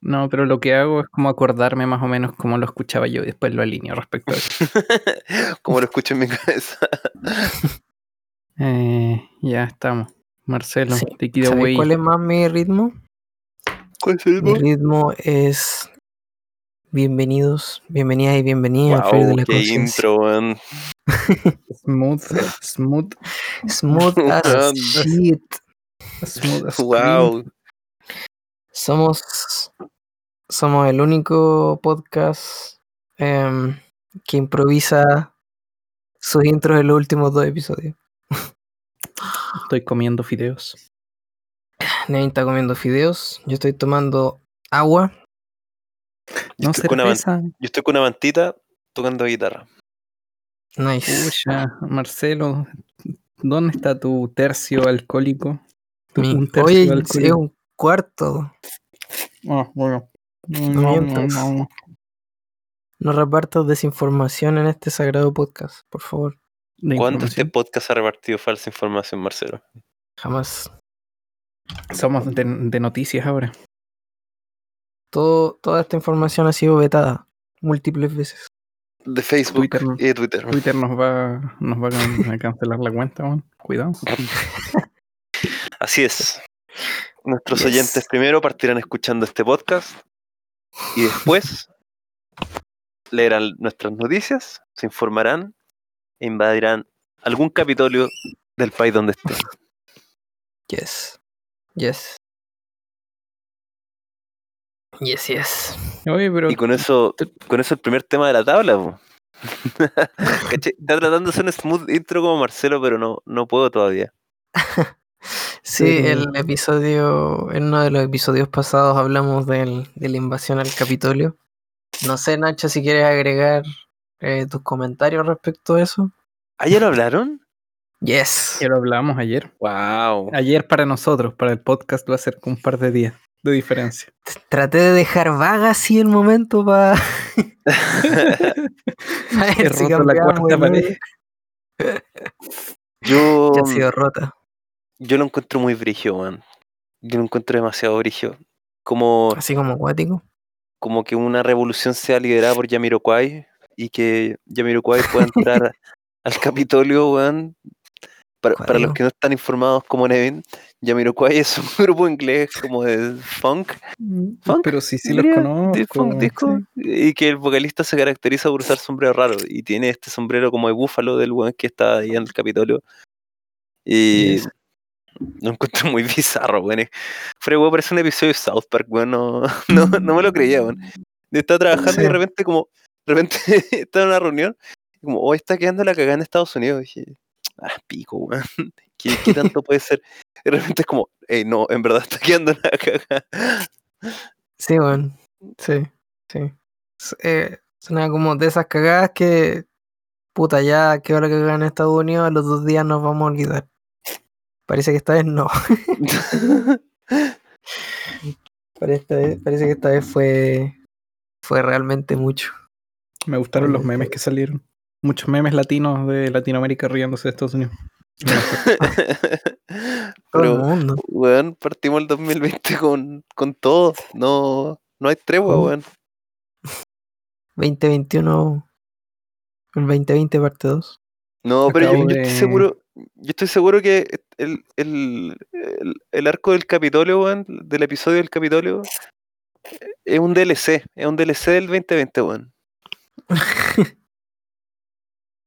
No, pero lo que hago es como acordarme más o menos cómo lo escuchaba yo y después lo alineo respecto a eso. Como lo escucho en mi cabeza. Eh, ya estamos. Marcelo, Sí, te ¿Sabes away. cuál es más mi ritmo? ¿Cuál es el Mi ritmo es bienvenidos, bienvenidas y bienvenidas al Frío de Wow, la qué Conciencia. intro, weón. Smooth, smooth, Smooth as shit. smooth. as Wow. Somos, somos el único podcast em, que improvisa sus intros en los últimos dos episodios. Estoy comiendo fideos. Nevin está comiendo fideos, yo estoy tomando agua. Yo No estoy con una. Yo estoy con una mantita tocando guitarra. Nice. Pucha, Marcelo, ¿dónde está tu tercio alcohólico? Tu- Mi- un tercio oye, es alcohólico. un cuarto. Ah, bueno. No mientas. No repartas desinformación en este sagrado podcast, por favor. ¿Cuánto este podcast ha repartido falsa información, Marcelo? Jamás. Somos de, de noticias ahora. Todo, toda esta información ha sido vetada múltiples veces. De Facebook Twitter. y de Twitter. Twitter nos va, nos va a can- a cancelar la cuenta, weón. Cuidado. Así es. Nuestros Yes. oyentes primero partirán escuchando este podcast y después leerán nuestras noticias, se informarán e invadirán algún capitolio del país donde estén. Yes. Yes. Yes, yes. Oye, pero Y con eso, con eso el primer tema de la tabla. Está tratando de hacer un smooth intro como Marcelo, pero no, no puedo todavía. Sí, Pero- el episodio, en uno de los episodios pasados hablamos del, de la invasión al Capitolio. No sé, Nacho, si quieres agregar eh, tus comentarios respecto a eso. ¿Ah, ya lo hablaron? Yes. ya lo hablamos ayer. ¡Wow! Ayer para nosotros, para el podcast va a ser con un par de días de diferencia. Traté de dejar vaga así el momento para He roto la cuarta pared. yo, Ya ha sido rota. Yo lo encuentro muy brigio, man. Yo lo encuentro demasiado brigio. Como, Así como acuático. como que una revolución sea liderada por Yamiroquai y que Yamiroquai pueda entrar al Capitolio, weón. Para, para los que no están informados como Nevin, Yamiroquai es un grupo inglés como de funk. Funk, Pero sí, sí los conozco. de funk disco, y que el vocalista se caracteriza por usar sombrero raro y tiene este sombrero como de búfalo del weón que está ahí en el Capitolio. Y Yes. Lo encuentro muy bizarro, weón. Fuera, weón, parece un episodio de South Park, weón. No, no, no me lo creía, weón. Está trabajando y de repente, como, de repente está en una reunión, y como, hoy está quedando la cagada en Estados Unidos. Y dije, ah, pico, weón. ¿Qué, qué tanto puede ser? Y de repente es como, hey, no, en verdad está quedando la cagada. Sí, bueno. Sí, sí. Eh, es una como de esas cagadas que. Puta, ya que ahora que en Estados Unidos, a los dos días nos vamos a olvidar. Parece que esta vez no. Parece, esta vez- parece que esta vez fue. Fue realmente mucho. Me gustaron los memes que salieron. Muchos memes latinos de Latinoamérica riéndose de Estados Unidos. Pero, mundo. weón, partimos el 2020 con, con todo. No, no hay tregua, ¿Cómo? weón. 2021. El 2020 parte 2. No, pero yo, estoy seguro, yo estoy seguro que el, el, el, el arco del Capitolio, weón, del episodio del Capitolio, es un DLC, es un DLC del 2020, weón.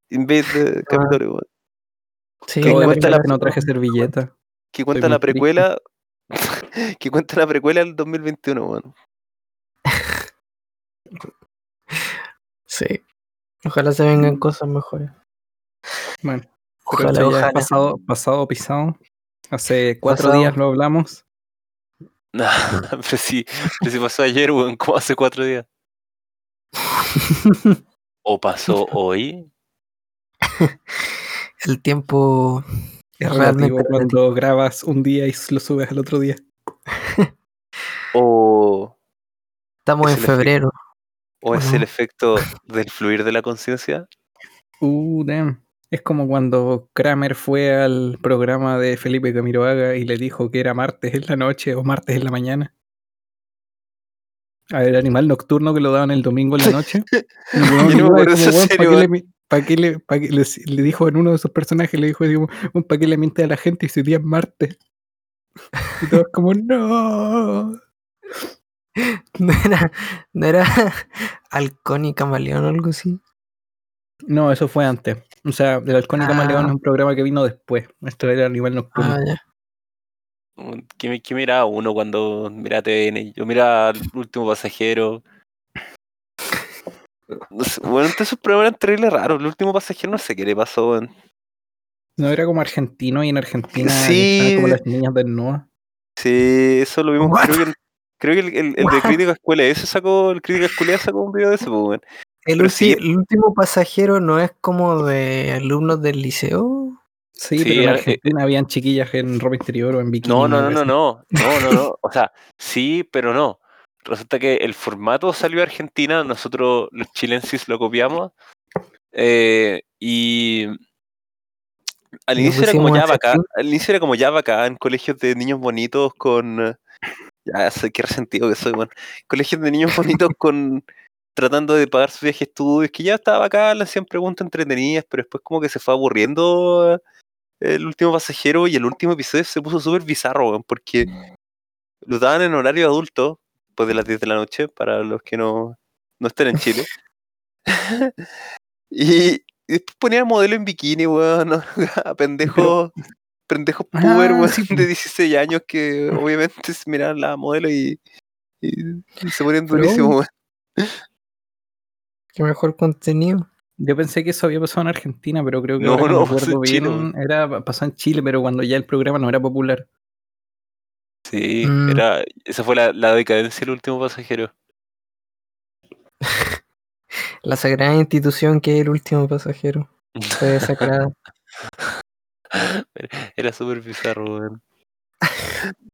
En vez de Capitolio, weón. Sí, Que cuenta la- que no traje servilleta. Que cuenta la precuela, que cuenta la precuela del 2021, weón. Sí. Ojalá se vengan cosas mejores. Bueno, Ojalá, ojalá. pasado, pasado pisado. Hace cuatro Pasado. días lo hablamos. Nah, pero sí, pero sí pasó ayer, weón, como hace cuatro días. ¿O pasó hoy? El tiempo es realmente relativo cuando grabas un día y lo subes al otro día. ¿O, Estamos es en efecto. febrero. o es no? el efecto del fluir de la conciencia? Uh, damn. Es como cuando Kramer fue al programa de Felipe Camiroaga y le dijo que era martes en la noche o martes en la mañana. A ver, animal nocturno que lo daban el domingo en la noche. El weón Yo no me iba acuerdo como, esa weón, ¿pa' serie, qué le pa' dijo en uno de esos personajes, le dijo, digo, ¿para qué le miente a la gente y su día es martes? Y todos como, no. No era, no era halcón y camaleón o algo así. No, eso fue antes. O sea, el Halcón y Camaleón Ah. es un programa que vino después. Esto era Animal Nocturno. Ah, ya. ¿Qué, mi- qué miraba uno cuando miraba TVN? Yo miraba El último pasajero. No sé, bueno, entonces esos programas eran terribles raros. El último pasajero no sé qué le pasó. No era como argentino y en Argentina Sí. estaban como las niñas desnudas. Sí, eso lo vimos. What? Creo que, el- creo que el, el- el de? Crítica Escuela ese sacó, el Crítica Escuela sacó un video de eso, pues. El, último pasajero no es como de alumnos del liceo. Sí, Sí, pero en era- eh, Argentina habían chiquillas en ropa interior o en bikini. No, no, no, no, no, no, no, no. O sea, sí, pero no. Resulta que el formato salió de Argentina, nosotros los chilensis lo copiamos. eh, y al inicio era como ya Chachín. al inicio era como ya bacán, en colegios de niños bonitos con ya sé qué resentido que soy, bueno. Colegios de niños bonitos con tratando de pagar su viaje de estudios, que ya estaba bacán, le hacían preguntas entretenidas, pero después como que se fue aburriendo eh, el último pasajero y el último episodio se puso súper bizarro, weón, porque lo daban en horario adulto, después de las 10 de la noche, para los que no, no estén en Chile. y, después ponían modelo en bikini, weón, a pendejos, pendejos Ah, puber, weón, de 16 años que obviamente se miraban la modelo y, y- y se ponían durísimos, weón. Qué mejor contenido. Yo pensé que eso había pasado en Argentina, pero creo que No, no, pasó en Chile, bien, era pasó en Chile, pero cuando ya el programa no era popular. Sí, Mm. era, esa fue la, la decadencia del último pasajero. La sagrada institución que es el último pasajero. Fue desacrada. Era súper bizarro, weón.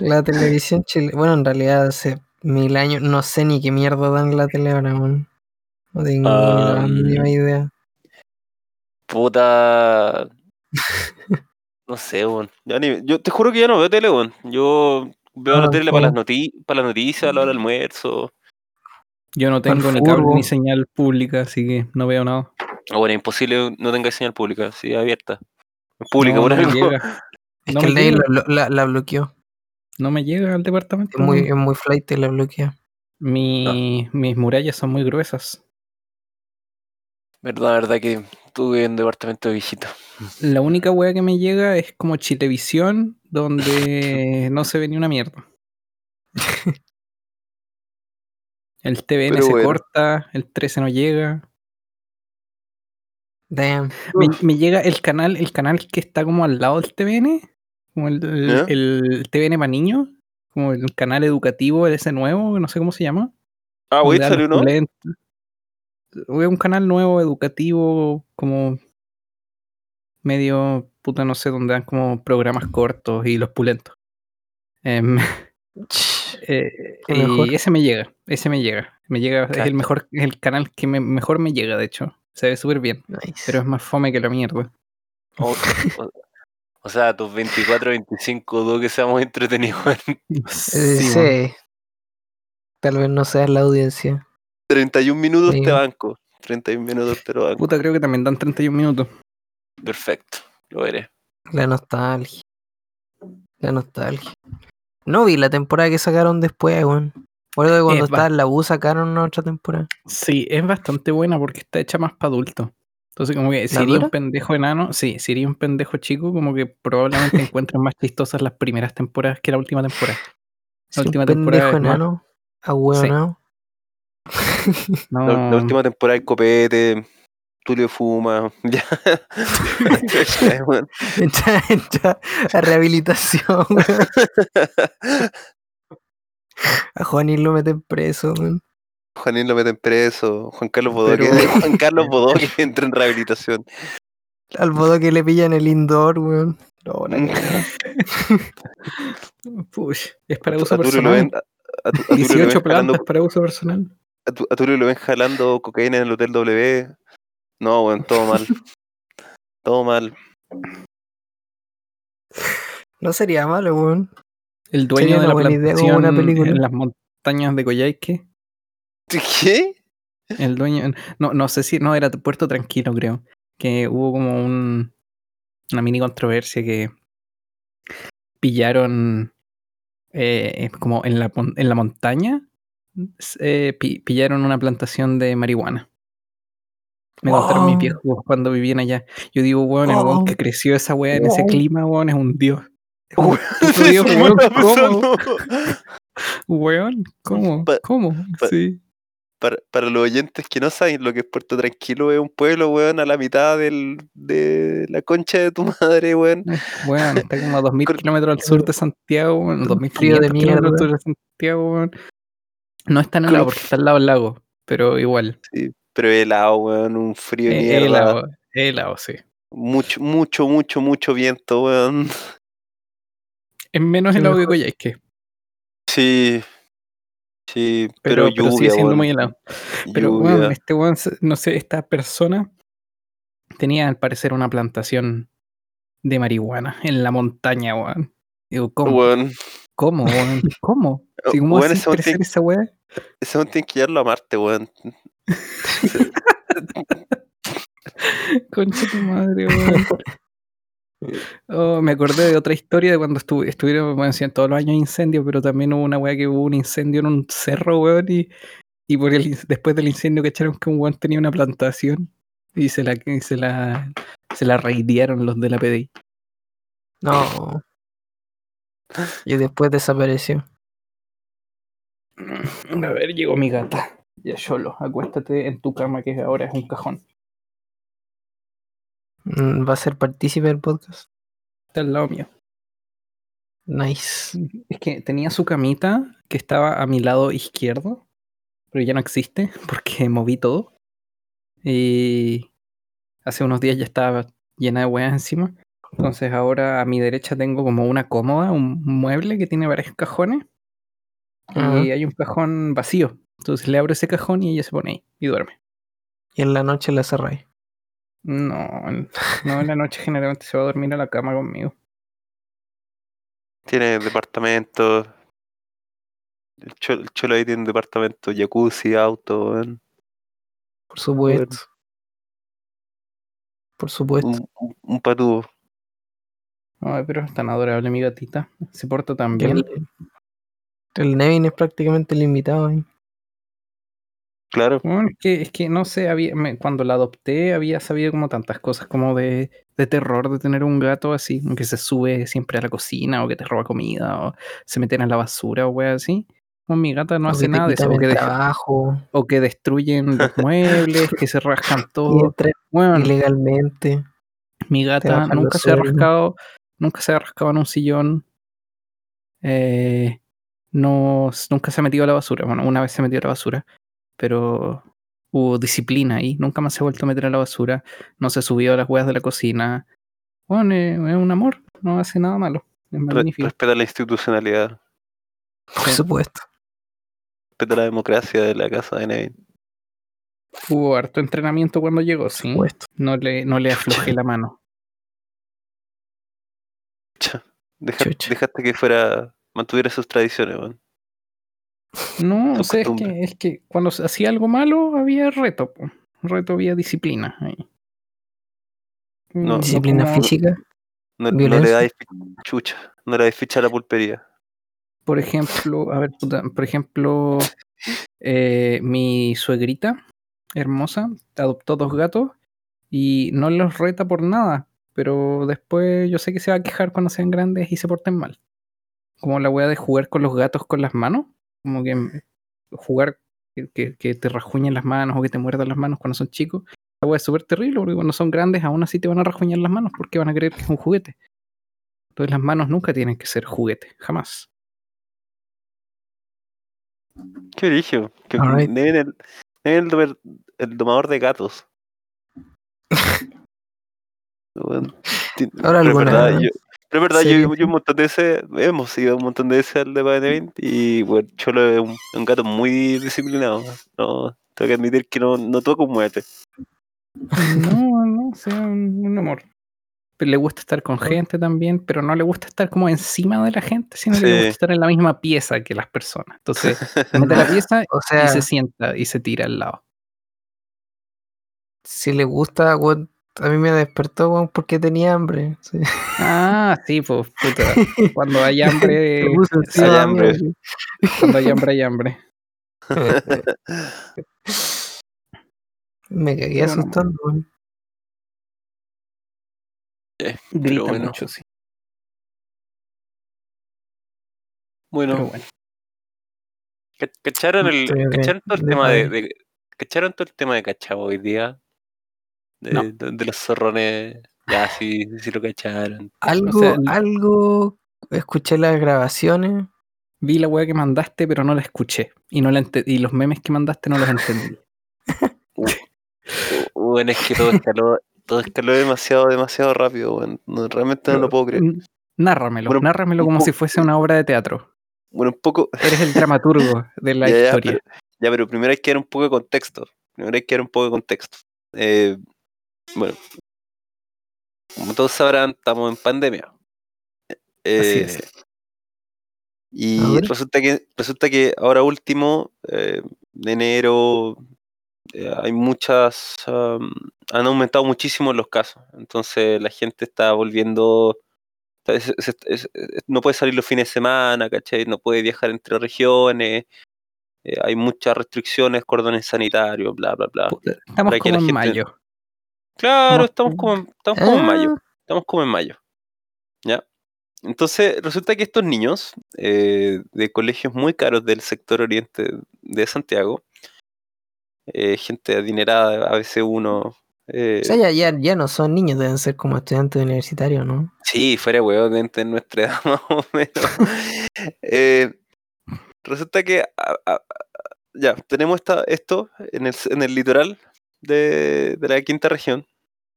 La televisión chilena. Bueno, en realidad hace mil años. No sé ni qué mierda dan en la tele ahora, weón. No tengo ni la Ah, mínima idea. Puta. No sé, weón. Ya ni- Yo te juro que ya no veo tele, weón. Yo veo la Ah, tele para las, noti para las noticias, a la hora del almuerzo. Yo no tengo ni cable ni señal pública, así que no veo nada. Ah, bueno, imposible no tenga señal pública, sí, abierta. Pública, no, por algo. llega. Es No que el la- la bloqueó. No me llega al departamento. Es muy, es muy flight y la bloquea. Mi- Mis murallas son muy gruesas. Verdad, verdad que tuve un departamento de viejito. La única wea que me llega es como Chilevisión, donde no se ve ni una mierda. El TVN Pero se bueno. corta, el 13 no llega. Damn. Me, me llega el canal, el canal que está como al lado del TVN, como el, el, TVN para niños, como el canal educativo, ese nuevo, no sé cómo se llama. Ah, güey, salió, los ¿no? pulentos. Es un canal nuevo, educativo, como medio, puta, no sé, donde dan como programas cortos y los pulentos. Em, eh, mejor. y ese me llega, ese me llega. Me llega, es el mejor, es el canal que me- mejor me llega, de hecho. Se ve súper bien, Nice. pero es más fome que la mierda. O, o- sea, tus 24, 25 dudo que sea muy entretenido. Eh, Sí. Tal vez no seas la audiencia. 31 minutos Sí. te banco. 31 minutos te lo banco. Puta, creo que también dan 31 minutos. Perfecto, lo veré. La nostalgia. La nostalgia. No vi la temporada que sacaron después, weón. Recuerdo que cuando Es ba- estaba en la U sacaron una otra temporada. Sí, es bastante buena porque está hecha más para adultos. Entonces, como que dura? un pendejo enano, sí, si eres un pendejo chico, como que probablemente encuentres más chistosas las primeras temporadas que la última temporada. Sí, un temporada pendejo enano. Ahueonado. No, La, la última temporada del copete, Tulio fuma. Ya. Ya, weón. Entra, entra a rehabilitación, weón. A Juanín lo meten preso, weón. Juanín lo meten preso. Juan Carlos Bodoque. Pero- Juan Carlos Bodoque entra en rehabilitación. Al modo que le pillan el indoor, weón. No, cagada. push, es para A uso lo ven, personal. a, a Tu- a Tulio lo 18 ven jalando, plantas para uso personal. a Tu- a Tulio lo ven jalando cocaína en el Hotel W. No, weón, todo mal. Todo mal. No sería malo, weón. El dueño Sería de la buena idea plantación una película. en las mon- montañas de Coyhaique. ¿Qué? El dueño, no, no sé si, no, era Puerto Tranquilo, creo. Que hubo como un, una mini controversia que pillaron eh, como en la, en la montaña, eh, pi- pillaron una plantación de marihuana. Me contaron mis Wow. viejos cuando vivían allá. Yo digo, weón, el weón Oh. que creció esa weá en ese Wow. clima, weón, es un dios. Weón, ¿cómo? Weón, ¿cómo? ¿Cómo? Sí. Para, para los oyentes que no saben lo que es Puerto Tranquilo, es un pueblo, weón, a la mitad del, de la concha de tu madre, weón. Weón, está como a 2000 Con- kilómetros al sur de Santiago, weón, Un 2500 frío de kilómetros al sur de Santiago, weón. No está Con- nevado porque está al lado del lago, pero igual. Sí, pero helado, weón, un frío de Eh, mierda. helado, helado, sí. Mucho, mucho, mucho, mucho viento, weón. Es menos helado que. Coyhaique, Sí. Sí, pero, pero, pero sigue siendo weón. muy helado. Pero, weón, este weón, se- no sé, esta persona tenía al parecer una plantación de marihuana en la montaña, weón. Digo, ¿cómo? ¿Cómo, weón? ¿Cómo? ¿Cómo así ese crecer esa weá? ese weón tiene que llevarlo a Marte, weón. Concha tu madre, weón. Oh, me acordé de otra historia de cuando estuve, estuvieron, bueno, en todos los años incendios, pero también hubo una weá que hubo un incendio en un cerro, weón, y, y por el, in- después del incendio cacharon que un weón tenía una plantación y se la, y se la, se la raidearon los de la PDI. No. Y después desapareció. A ver, llegó mi gata. Ya, Cholo, acuéstate en tu cama que ahora es un cajón. Mm, Va a ser partícipe del podcast. Está al lado mío. Nice. Es que tenía su camita que estaba a mi lado izquierdo, pero ya no existe porque moví todo. Y hace unos días ya estaba llena de weas encima. Entonces ahora a mi derecha tengo como una cómoda, un mueble que tiene varios cajones. Y hay un cajón vacío. Entonces le abro ese cajón y ella se pone ahí y duerme. Y en la noche la cerráis. No, en- no en la noche generalmente se va a dormir a la cama conmigo. Tiene departamento. El cholo, el cholo ahí tiene departamento, jacuzzi, auto, weón. Por supuesto. Por supuesto. Un, un, patudo. Ay, pero es tan adorable mi gatita. Se porta tan bien. el, el Nevin es prácticamente el invitado ahí. Claro. Bueno, es que, es que no sé, había, me- cuando la adopté había sabido como tantas cosas como de, de terror de tener un gato así, que se sube siempre a la cocina o que te roba comida o se meten en la basura o wea así. Mi gata no O hace nada de eso, o que, trabajo. o que destruyen los muebles, que se rascan todo. Bueno, ilegalmente. mi gata nunca se ha rascado, nunca se ha rascado en un sillón. eh, no, nunca se ha metido a la basura. Bueno, una vez se metió a la basura, pero hubo disciplina ahí. Nunca más se ha vuelto a meter a la basura. No se subió a las huevas de la cocina. Bueno, eh, es un amor, no hace nada malo. Es magnífico. respeta la institucionalidad. Por Sí. supuesto. Respeta la democracia de la casa de Nevin. Hubo harto entrenamiento cuando llegó, Por sí. supuesto. No le, no le aflojé la mano. Deja- dejaste que fuera. mantuviera sus tradiciones, weón. No, o sea, es que, es que cuando se hacía algo malo había reto. po. Reto había disciplina ahí. No. Disciplina como- física. No, no le dais chucha. No le dais ficha a la pulpería. Por ejemplo, a ver, puta, por ejemplo, eh, mi suegrita hermosa adoptó dos gatos y no los reta por nada, pero después yo sé que se va a quejar cuando sean grandes y se porten mal. Como la wea de jugar con los gatos con las manos, como que jugar que, que- te rajuñen las manos o que te muerdan las manos cuando son chicos. La wea es súper terrible porque cuando son grandes aún así te van a rajuñar las manos porque van a creer que es un juguete. Entonces las manos nunca tienen que ser juguete, jamás. Qué origen. Que Alright. Nevin el, Nevin el, domador de gatos. Ti- Ahora verdad, yo, pero es verdad, yo, yo un montón de veces, hemos ido un montón de veces al de Nevin y bueno, Cholo es un, un gato muy disciplinado. No, tengo que admitir que no, no toca un muete. No, no, sea un, un amor. pero le gusta estar con gente también, pero no le gusta estar como encima de la gente, sino que le Sí. gusta estar en la misma pieza que las personas. Entonces, se mete la pieza O y se sienta y se tira al lado. si le gusta, weón, a mí me despertó, weón, porque tenía hambre. sí. Ah, sí, pues, puta. Cuando hay hambre, encima hay hambre. cuando hay hambre, hay hambre. Me cagué asustando, weón. Eh, Grita bueno. mucho, sí. Bueno, Pero bueno. ca- ¿cacharon, el, ¿cacharon todo el tema de, de- ¿Cacharon todo el tema de cachao hoy día? De, No. de- de los zorrones. Ya, sí, sí lo cacharon. Algo, sea, algo, escuché las grabaciones. Vi la weá que mandaste, pero no la escuché. Y, no la y los memes que mandaste no los entendí. Bueno, es que todo escaló, todo escaló demasiado, demasiado rápido, weón. No, realmente no lo puedo creer. Nárramelo, Bueno, nárramelo como si fuese una obra de teatro. Bueno, un poco. Eres el dramaturgo de la Ya, ya, historia. pero- Ya, pero primero hay que dar un poco de contexto. Primero hay que dar un poco de contexto. Eh, bueno, como todos sabrán, estamos en pandemia. Así Eh, es. A Y resulta que, resulta que ahora último, eh, de enero, eh, hay muchas, han aumentado muchísimo los casos. Entonces la gente está volviendo, está- es- es- es- es- no puede salir los fines de semana, ¿cachai? No puede viajar entre regiones. eh, hay muchas restricciones, cordones sanitarios, bla, bla, bla. Estamos como en gente- mayo. Claro, Estamos como, en- estamos como en mayo. Ah, Estamos como en mayo. ¿Ya? Entonces, resulta que estos niños eh, de colegios muy caros del sector oriente de Santiago, eh, gente adinerada, a veces uno. eh, o sea, ya, ya, ya no son niños, deben ser como estudiantes universitarios, ¿no? sí, fuera huevo, de de nuestra edad más o menos. Eh, resulta que a- a- a- ya, tenemos esta, esto en el, en el litoral de, de la quinta región,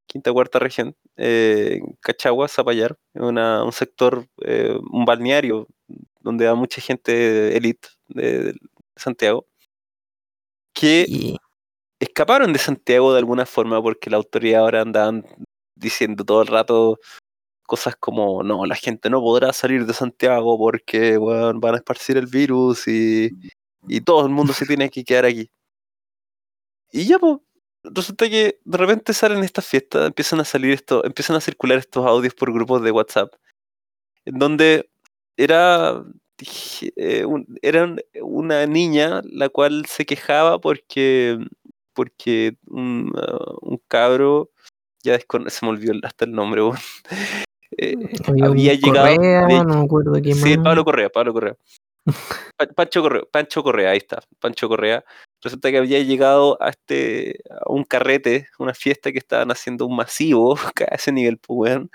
quinta cuarta región, eh, Cachagua, Zapallar, una, un sector, eh, un balneario donde va mucha gente elite de, de Santiago, que escaparon de Santiago de alguna forma porque la autoridad ahora andaban diciendo todo el rato cosas como no, la gente no podrá salir de Santiago porque weón, van a esparcir el virus y, y todo el mundo se tiene que quedar aquí. Y ya pues, resulta que de repente salen estas fiestas, empiezan a salir esto, empiezan a circular estos audios por grupos de WhatsApp, en donde era eh, un- una niña la cual se quejaba porque porque un, un cabro ya se me olvidó hasta el nombre weón. Eh, había, llegado Correa, de- no me acuerdo quién Sí. Pablo Correa, Pablo Correa. Pa- Pancho Correa, Pancho Correa, ahí está, Pancho Correa. Resulta que había llegado a este a un carrete, una fiesta que estaban haciendo un masivo, a ese nivel, pues weón.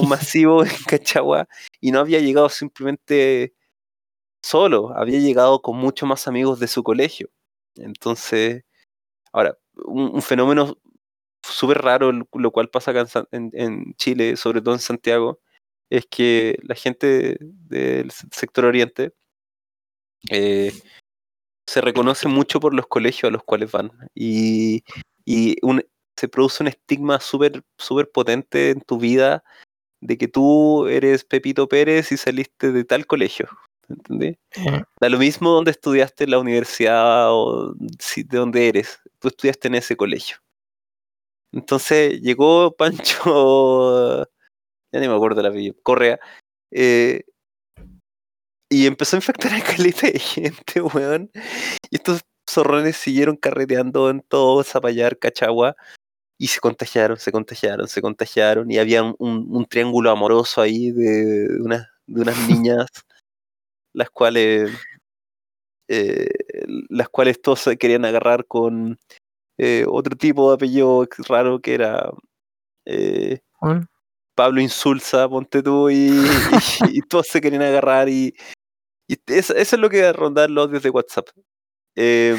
Un masivo en Cachagua, y no había llegado simplemente solo, había llegado con muchos más amigos de su colegio. Entonces, ahora, un, un fenómeno súper raro, lo cual pasa acá en en- Chile, sobre todo en Santiago, es que la gente del se- sector oriente eh, se reconoce mucho por los colegios a los cuales van y, y un- se produce un estigma súper súper potente en tu vida de que tú eres Pepito Pérez y saliste de tal colegio. ¿Entendés? Eh, Da lo mismo donde estudiaste en la universidad o si, de donde eres. Tú estudiaste en ese colegio. Entonces llegó Pancho, ya ni me acuerdo el apellido, Correa, eh, y empezó a infectar a caleta de gente, weón. Y estos zorrones siguieron carreteando en todo Zapallar, Cachagua, y se contagiaron, se contagiaron, se contagiaron, y había un, un triángulo amoroso ahí de, de unas, de unas niñas, las cuales, eh, las cuales todos se querían agarrar con eh, otro tipo de apellido raro que era eh, Pablo Insulza, ponte tú, y, y- y todos se querían agarrar y, y eso, eso es lo que rondar los audios de WhatsApp. Eh,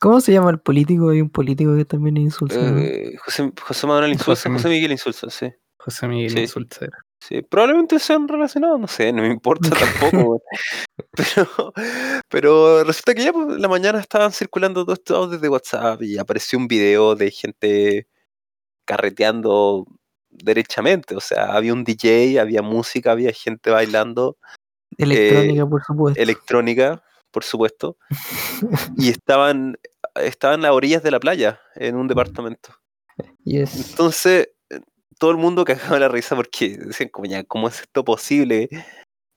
¿Cómo se llama el político? Hay un político que también insulta. ¿no? eh, José, José Manuel Insulza, José José Miguel Insulza, sí. José Miguel Sí. Insulza era. Sí, probablemente sean relacionados, no sé, no me importa tampoco. Pero, pero resulta que ya por la mañana estaban circulando todos estos audios de WhatsApp y apareció un video de gente carreteando derechamente. O sea, había un DJ, había música, había gente bailando, Electrónica, por supuesto. electrónica, por supuesto. y estaban, estaban a orillas de la playa, en un departamento. Yes. Entonces, eh, todo el mundo cagaba la risa porque decían, como ya, ¿cómo es esto posible?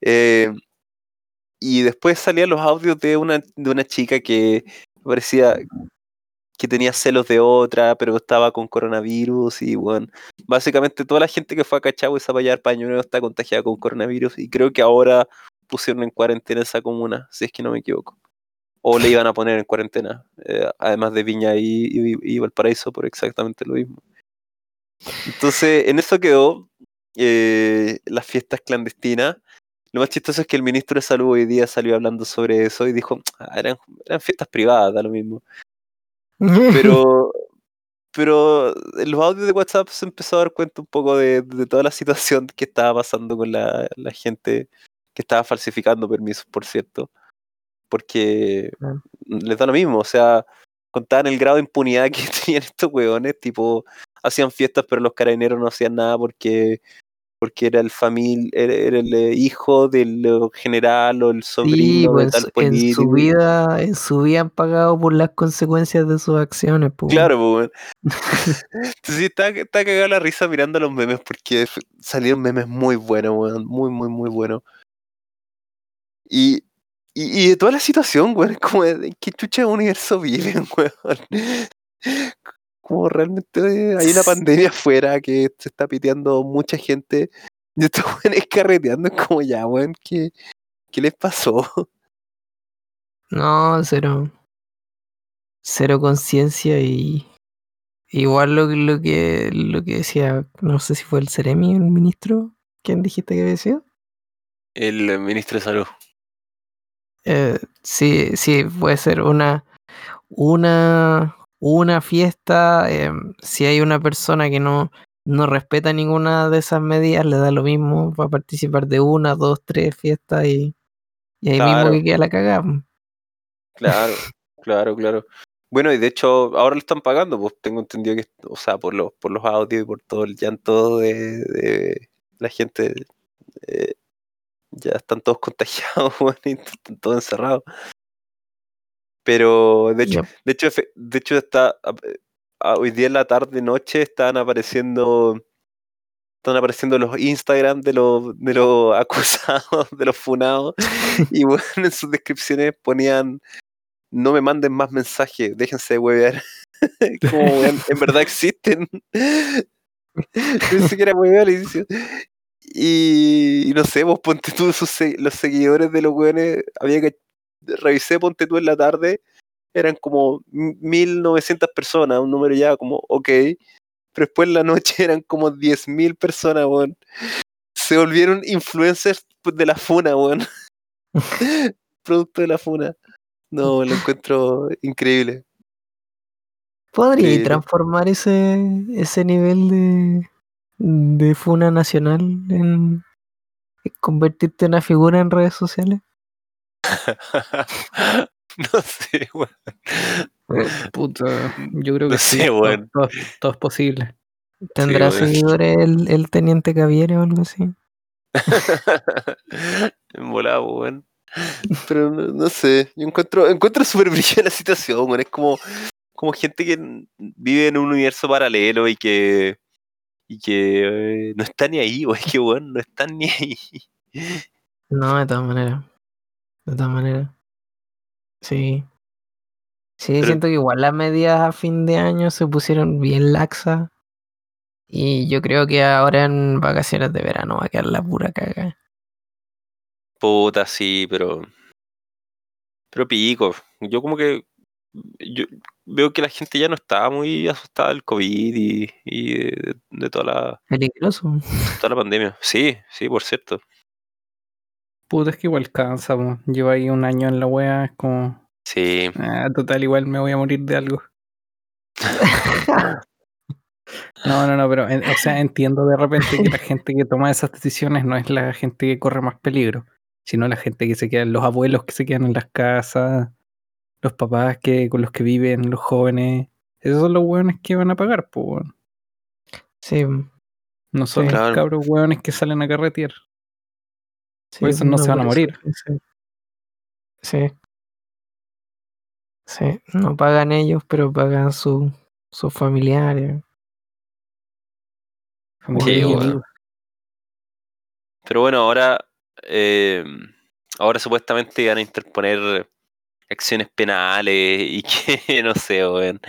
Eh, y después salían los audios de una, de una chica que parecía que tenía celos de otra, pero estaba con coronavirus y bueno, básicamente toda la gente que fue a Cachagua y Zapallar Paño Nuevo está contagiada con coronavirus y creo que ahora pusieron en cuarentena esa comuna, si es que no me equivoco. O le iban a poner en cuarentena, eh, además de Viña y, y, y Valparaíso, por exactamente lo mismo. Entonces, en eso quedó eh, las fiestas clandestinas. Lo más chistoso es que el ministro de Salud hoy día salió hablando sobre eso y dijo, "Ah, eran, eran fiestas privadas, da lo mismo. Pero, pero en los audios de WhatsApp se empezó a dar cuenta un poco de, de toda la situación que estaba pasando con la, la gente que estaba falsificando permisos, por cierto. Porque Ah. les da lo mismo, o sea, contaban el grado de impunidad que tenían estos hueones, tipo, hacían fiestas, pero los carabineros no hacían nada porque porque era el famil era, era el eh, hijo del general o el Sí, sobrino pues, de en, tal su, en su vida, en su vida han pagado por las consecuencias de sus acciones, pues. Claro, pues, sí, estaba, estaba cagado la risa mirando los memes porque salieron memes muy buenos, weón. Muy, muy, muy buenos. Y, y, y de toda la situación, weón, como de, ¿en qué chucha de universo viven, weón? Como realmente hay una pandemia afuera que se está piteando mucha gente y estos weones carreteando, es como ya, weón, ¿qué, qué les pasó? No, cero. Cero conciencia y igual lo, que- lo que lo que decía, no sé si fue el Ceremi, el ministro, ¿quién dijiste que había sido? El ministro de Salud. Eh, sí, sí, puede ser una, una, una fiesta. eh, si hay una persona que no, no respeta ninguna de esas medidas, le da lo mismo, va a participar de una, dos, tres fiestas y, y ahí Claro. mismo que queda la cagada. Claro, claro, claro. Bueno, y de hecho ahora lo están pagando, pues tengo entendido que, o sea, por los, por los audios y por todo el llanto de, de la gente, eh, ya están todos contagiados, weón, y están todos encerrados. Pero de hecho, de hecho, de hecho está a- a- hoy día en la tarde noche están apareciendo están apareciendo los Instagram de los de los acusados, de los funados, y bueno, en sus descripciones ponían no me manden más mensajes, déjense de huevear. Como weón, en verdad existen. Pensé que era huevear y y, y no sé, vos ponte tú sus los seguidores de los weones, había que revisé, ponte tú en la tarde, eran como 1900 personas, un número ya como, ok, pero después en la noche eran como 10.000 personas, weón. Se volvieron influencers de la funa, weón. Producto de la funa. No, lo encuentro increíble. ¿Podría Increíble. transformar ese, ese nivel de, de funa nacional en, en convertirte en una figura en redes sociales? no sé, weón. Puta, yo creo No que sí. sé, todo- weón. todo, todo es posible. ¿Tendrá seguidores el, el teniente Caviere o algo así? en volado, weón. Pero no, no sé, yo encuentro, encuentro súper brillante la situación, weón. Es como, como gente que vive en un universo paralelo y que y que eh, no está ni ahí, weón. Que weón, no están ni ahí. No, de todas maneras. De todas maneras. Sí. Sí, Pero- siento que igual las medidas a fin de año se pusieron bien laxas. Y yo creo que ahora en vacaciones de verano va a quedar la pura caga. Puta, sí, pero. Pero pico. Yo como que. Yo veo que la gente ya no está muy asustada del COVID y, y de, de toda, la, Peligroso. toda la pandemia. Sí, sí, por cierto. Puta, es que igual cansa, po. Llevo ahí un año en la wea, es como. Sí. ah, total, igual me voy a morir de algo. No, no, no, pero en- o sea, entiendo de repente que la gente que toma esas decisiones no es la gente que corre más peligro, sino la gente que se queda, los abuelos que se quedan en las casas, los papás que con los que viven, los jóvenes. Esos son los hueones que van a pagar, pues. Sí. No son Sí. los Claro. cabros hueones que salen a carretear. Sí, Por eso no se van a morir. Sí. Sí. Sí, no pagan ellos, pero pagan su- sus familiares. Familia Sí, y amigos. Pero bueno, ahora, eh, ahora supuestamente iban a interponer acciones penales y que, no sé, weón,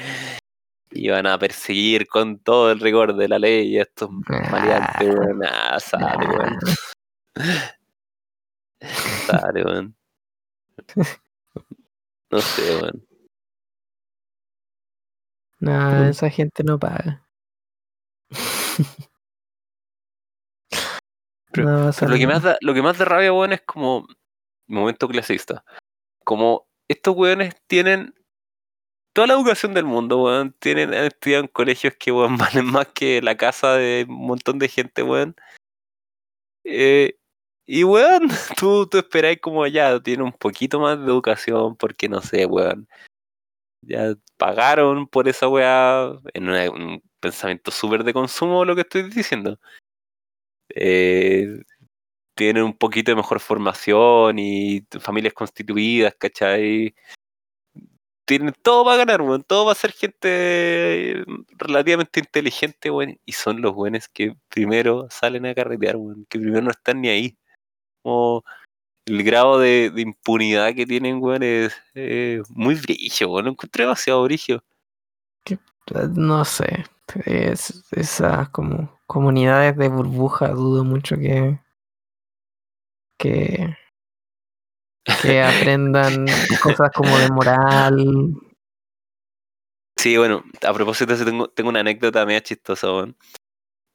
iban a perseguir con todo el rigor de la ley a estos maleantes, weón. Ah, sale, weón. Sale, weón. No sé, weón. Nada, esa gente no paga. Pero- No Pero lo que más da, lo que más da rabia, weón, es como momento clasista. Como estos weones tienen toda la educación del mundo, weón. Tienen, han estudiado en colegios que, weón, valen más que la casa de un montón de gente, weón. Eh, y, weón, tú, tú esperáis como ya, tiene un poquito más de educación porque, no sé, weón. Ya pagaron por esa weá en un pensamiento súper de consumo lo que estoy diciendo. Eh, tienen un poquito de mejor formación y familias constituidas, ¿cachai? Tienen todo para ganar, weón. Todo va a ser gente relativamente inteligente, weón. Y son los weones que primero salen a carretear, weón. Que primero no están ni ahí. Como el grado de, de impunidad que tienen, weón, es eh, muy brillo, weón. Lo encuentro demasiado brillo. No sé. Es, esas como comunidades de burbuja dudo mucho que que, que aprendan cosas como de moral. Sí, bueno, a propósito de eso, tengo, tengo una anécdota media chistosa, weón.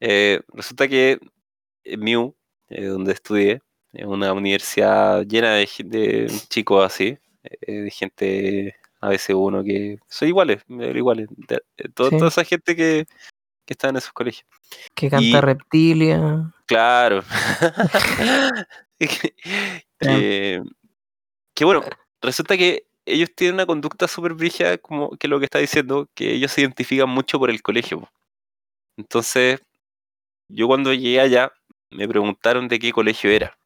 Eh, resulta que MIU, eh, donde estudié, es una universidad llena de, de chicos así, eh, de gente ABC1 que son iguales, iguales, de- de Sí. toda esa gente que, que está en esos colegios. Que canta Y- reptilia. Claro. que, bueno, resulta que ellos tienen una conducta súper brígida, como que lo que está diciendo, que ellos se identifican mucho por el colegio. Entonces, yo cuando llegué allá, me preguntaron de qué colegio era.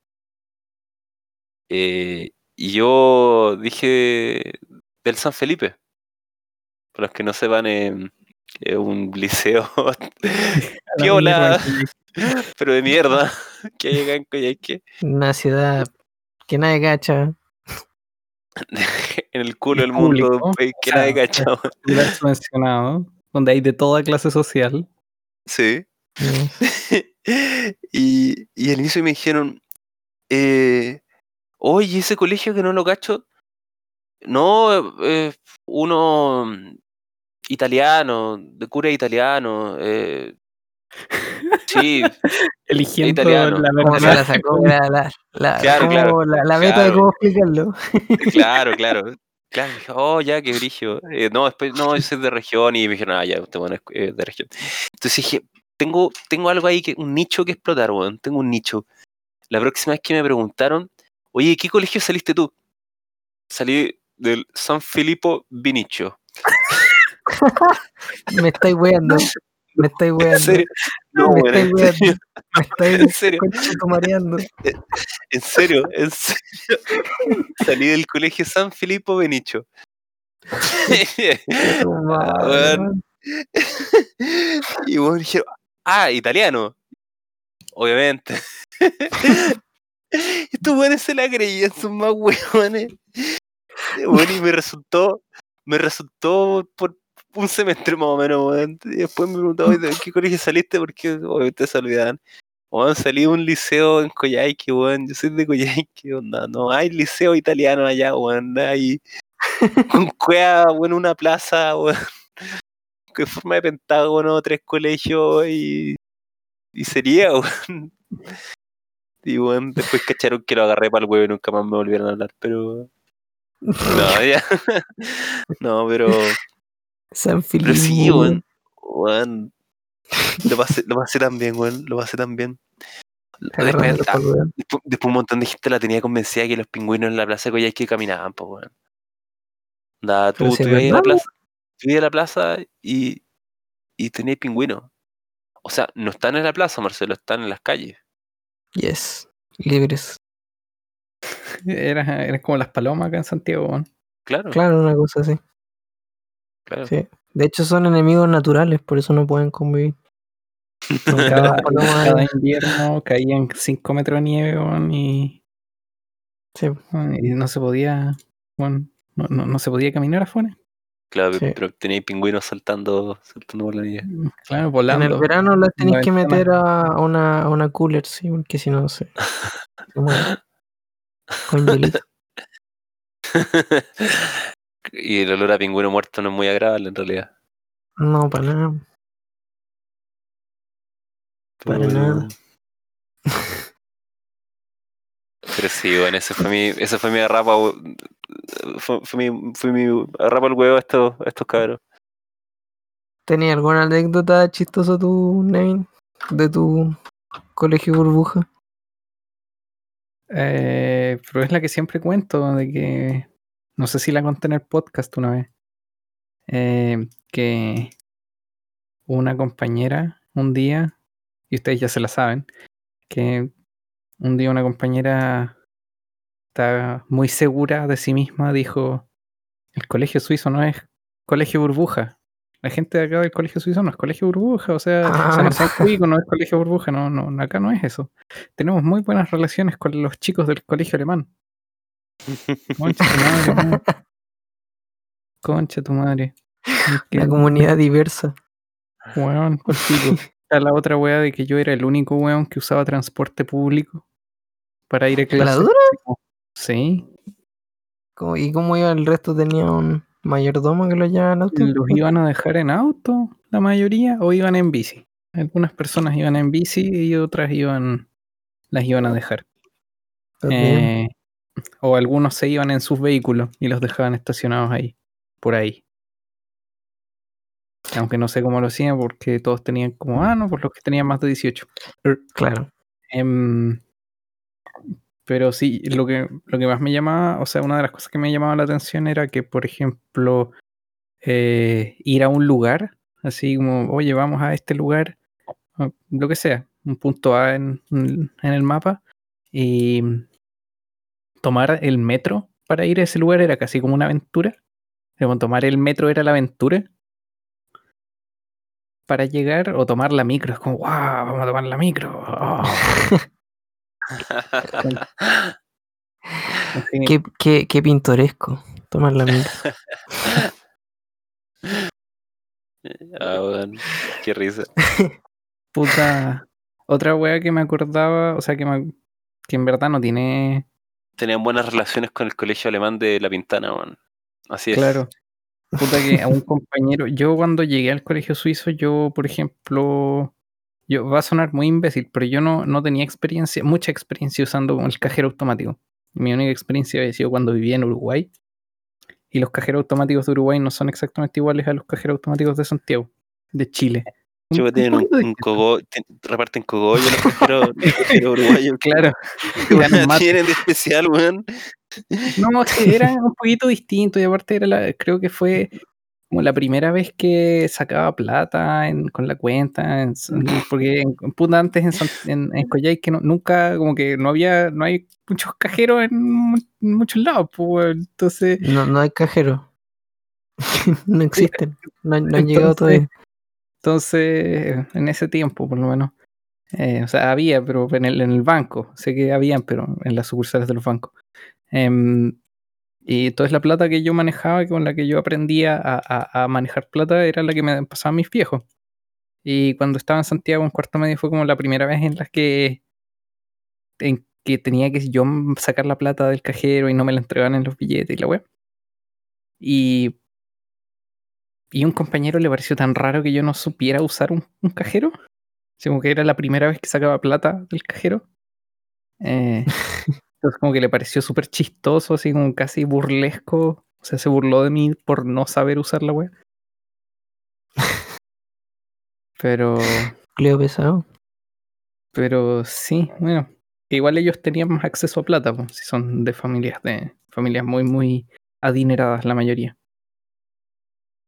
Eh, y yo dije del San Felipe. Para los que no sepan, eh, es un liceo piola, pero de mierda, que hay acá en Coyhaique. Una ciudad que nadie cacha. en el culo del mundo de un país que sea, nadie lugar subvencionado, donde hay de toda clase social. Sí. Y, y al inicio me dijeron, eh, oye, ese colegio que no lo cacho, no, eh, uno mm, italiano, de cura italiano, eh, sí, Eligiendo Italiano. la ¿Cómo se verdad. la sacó? La, la, la, Claro, claro, la, la meta de claro. cómo explicarlo. claro, claro. Claro, dije, oh, ya, qué brillo. Eh, no, después, no, yo soy de región y me dijeron, ah, ya, usted bueno, es eh, de región. Entonces dije, tengo, tengo algo ahí, que un nicho que explotar, weón. Tengo un nicho. La próxima vez que me preguntaron, oye, ¿de qué colegio saliste tú? Salí del San Filippo Vinicio. Me estáis weando. Me estáis ¿En weando. serio? No, me estáis en weando. serio, Me estáis en serio, mareando. en serio, en serio. Salí del colegio San Filippo Vinicio. weón. y bueno, dijeron, ah, italiano. Obviamente. Estos weones se la creían, son más weones. Bueno, y me resultó, me resultó por un semestre más o menos, weón. Y después me preguntaba, "Oye, ¿de qué colegio saliste? Porque obviamente se olvidaban. Weón, salí de un liceo en Coyhaique, weón. Yo soy de Coyhaique, onda. No hay liceo italiano allá, weón. Hay con cueva, weón, una plaza, weón. Que forma de pentágono, tres colegios y. Y sería, weón. Y weón, después cacharon que lo agarré para el huevo y nunca más me volvieron a hablar, pero. No, ya. No, pero. San Pero sí, weón. Weón. Lo pasé, lo pasé tan bien, weón. Lo pasé tan bien. Después, ah, después, después un montón de gente la tenía convencida que los pingüinos en la plaza de Coyhaique caminaban, pues, weón. Da, Pero tú, tú ibas a la plaza, tú ibas a la plaza y, y tenías pingüinos. O sea, no están en la plaza, Marcelo, están en las calles. Yes. Libres. Era, era como las palomas acá en Santiago, weón. Claro, claro. Claro, una cosa así. Sí. De hecho, son enemigos naturales, por eso no pueden convivir. Con cada, cada invierno caían 5 metros de nieve, weón, y, Sí. y no se podía, weón, no, no, no se podía caminar afuera. Claro, Sí. pero tenéis pingüinos saltando, saltando por la nieve. Claro, En volando. el verano las tenéis que meter a una, a una cooler, sí, porque si no se, se muere. Con hielito. y el olor a pingüino muerto no es muy agradable en realidad. No, para nada. Pero Para nada. Pero sí, bueno, ese fue mi, ese fue mi agarrapa, fue, fue mi, fue mi agarrapa el huevo a estos, a estos cabros. ¿Tenía alguna anécdota chistosa tú, Nevin? De tu colegio burbuja. Eh, pero es la que siempre cuento, de que no sé si la conté en el podcast una vez. eh, que una compañera un día, y ustedes ya se la saben, que un día una compañera está muy segura de sí misma, dijo, el colegio suizo no es colegio burbuja. La gente de acá del colegio suizo no es colegio burbuja, o sea, Ah. San Marcelo Cuico no es colegio burbuja, no, no, acá no es eso. Tenemos muy buenas relaciones con los chicos del colegio alemán. Concha tu madre. Concha tu madre. La comunidad diversa. weón, por. Está la otra weá de que yo era el único weón que usaba transporte público para ir a ¿La clase. dura? Sí, ¿Cómo- ¿Y cómo iba el resto? ¿Tenía un mayordomo que lo llevaba al auto? los iban a dejar en auto, la mayoría, o iban en bici. Algunas personas iban en bici y otras iban, las iban a dejar. Eh, o algunos se iban en sus vehículos y los dejaban estacionados ahí, por ahí. Aunque no sé cómo lo hacían porque todos tenían como, ah, no, por los que tenían más de 18. Claro. Em, pero sí, lo que, lo que más me llamaba, o sea, una de las cosas que me llamaba la atención era que, por ejemplo, eh, ir a un lugar, así como, oye, vamos a este lugar, lo que sea, un punto A en, en el mapa, y tomar el metro para ir a ese lugar era casi como una aventura. Como tomar el metro era la aventura. Para llegar o tomar la micro, es como, wow, vamos a tomar la micro. oh". Qué, qué, qué pintoresco. Tomar la micro. Ah, weón, qué risa. puta. Otra wea que me acordaba, o sea, que, me- que en verdad no tiene. Tenían buenas relaciones con el colegio alemán de La Pintana, weón. Así es. Claro. Puta que a un compañero. Yo cuando llegué al colegio suizo, yo, por ejemplo. Yo, va a sonar muy imbécil, pero yo no, no tenía experiencia, mucha experiencia usando el cajero automático. Mi única experiencia había sido cuando vivía en Uruguay. Y los cajeros automáticos de Uruguay no son exactamente iguales a los cajeros automáticos de Santiago, de Chile. Chico, un tienen un, un cogo, reparten cogollo los cajeros, uruguayos. Claro. ¿Qué dan weón mate. tienen de especial, weón? No, era un poquito distinto y aparte era la, creo que fue como la primera vez que sacaba plata en- con la cuenta, en porque en, puta, antes en, San- en, en Coyhaique que no- nunca, como que no había, no hay muchos cajeros en, mu- en muchos lados, pues, entonces, No, no hay cajero. no existen. No, no han Entonces- llegado todavía. entonces, en ese tiempo por lo menos, eh, o sea, había, pero en el, en el banco, sé que habían, pero en las sucursales de los bancos. Em, y entonces la plata que yo manejaba, con la que yo aprendía a, a- manejar plata, era la que me pasaban mis viejos. Y cuando estaba en Santiago en cuarto medio fue como la primera vez en la que, en que tenía que yo sacar la plata del cajero y no me la entregaban en los billetes y la web. Y, y un compañero le pareció tan raro que yo no supiera usar un, cajero. Como que era la primera vez que sacaba plata del cajero. Eh, entonces como que le pareció súper chistoso, así como casi burlesco. O sea, se burló de mí por no saber usar la web. Pero, Leo pesado. pero sí, bueno. Igual ellos tenían más acceso a plata, pues, si son de familias de familias muy, muy adineradas la mayoría.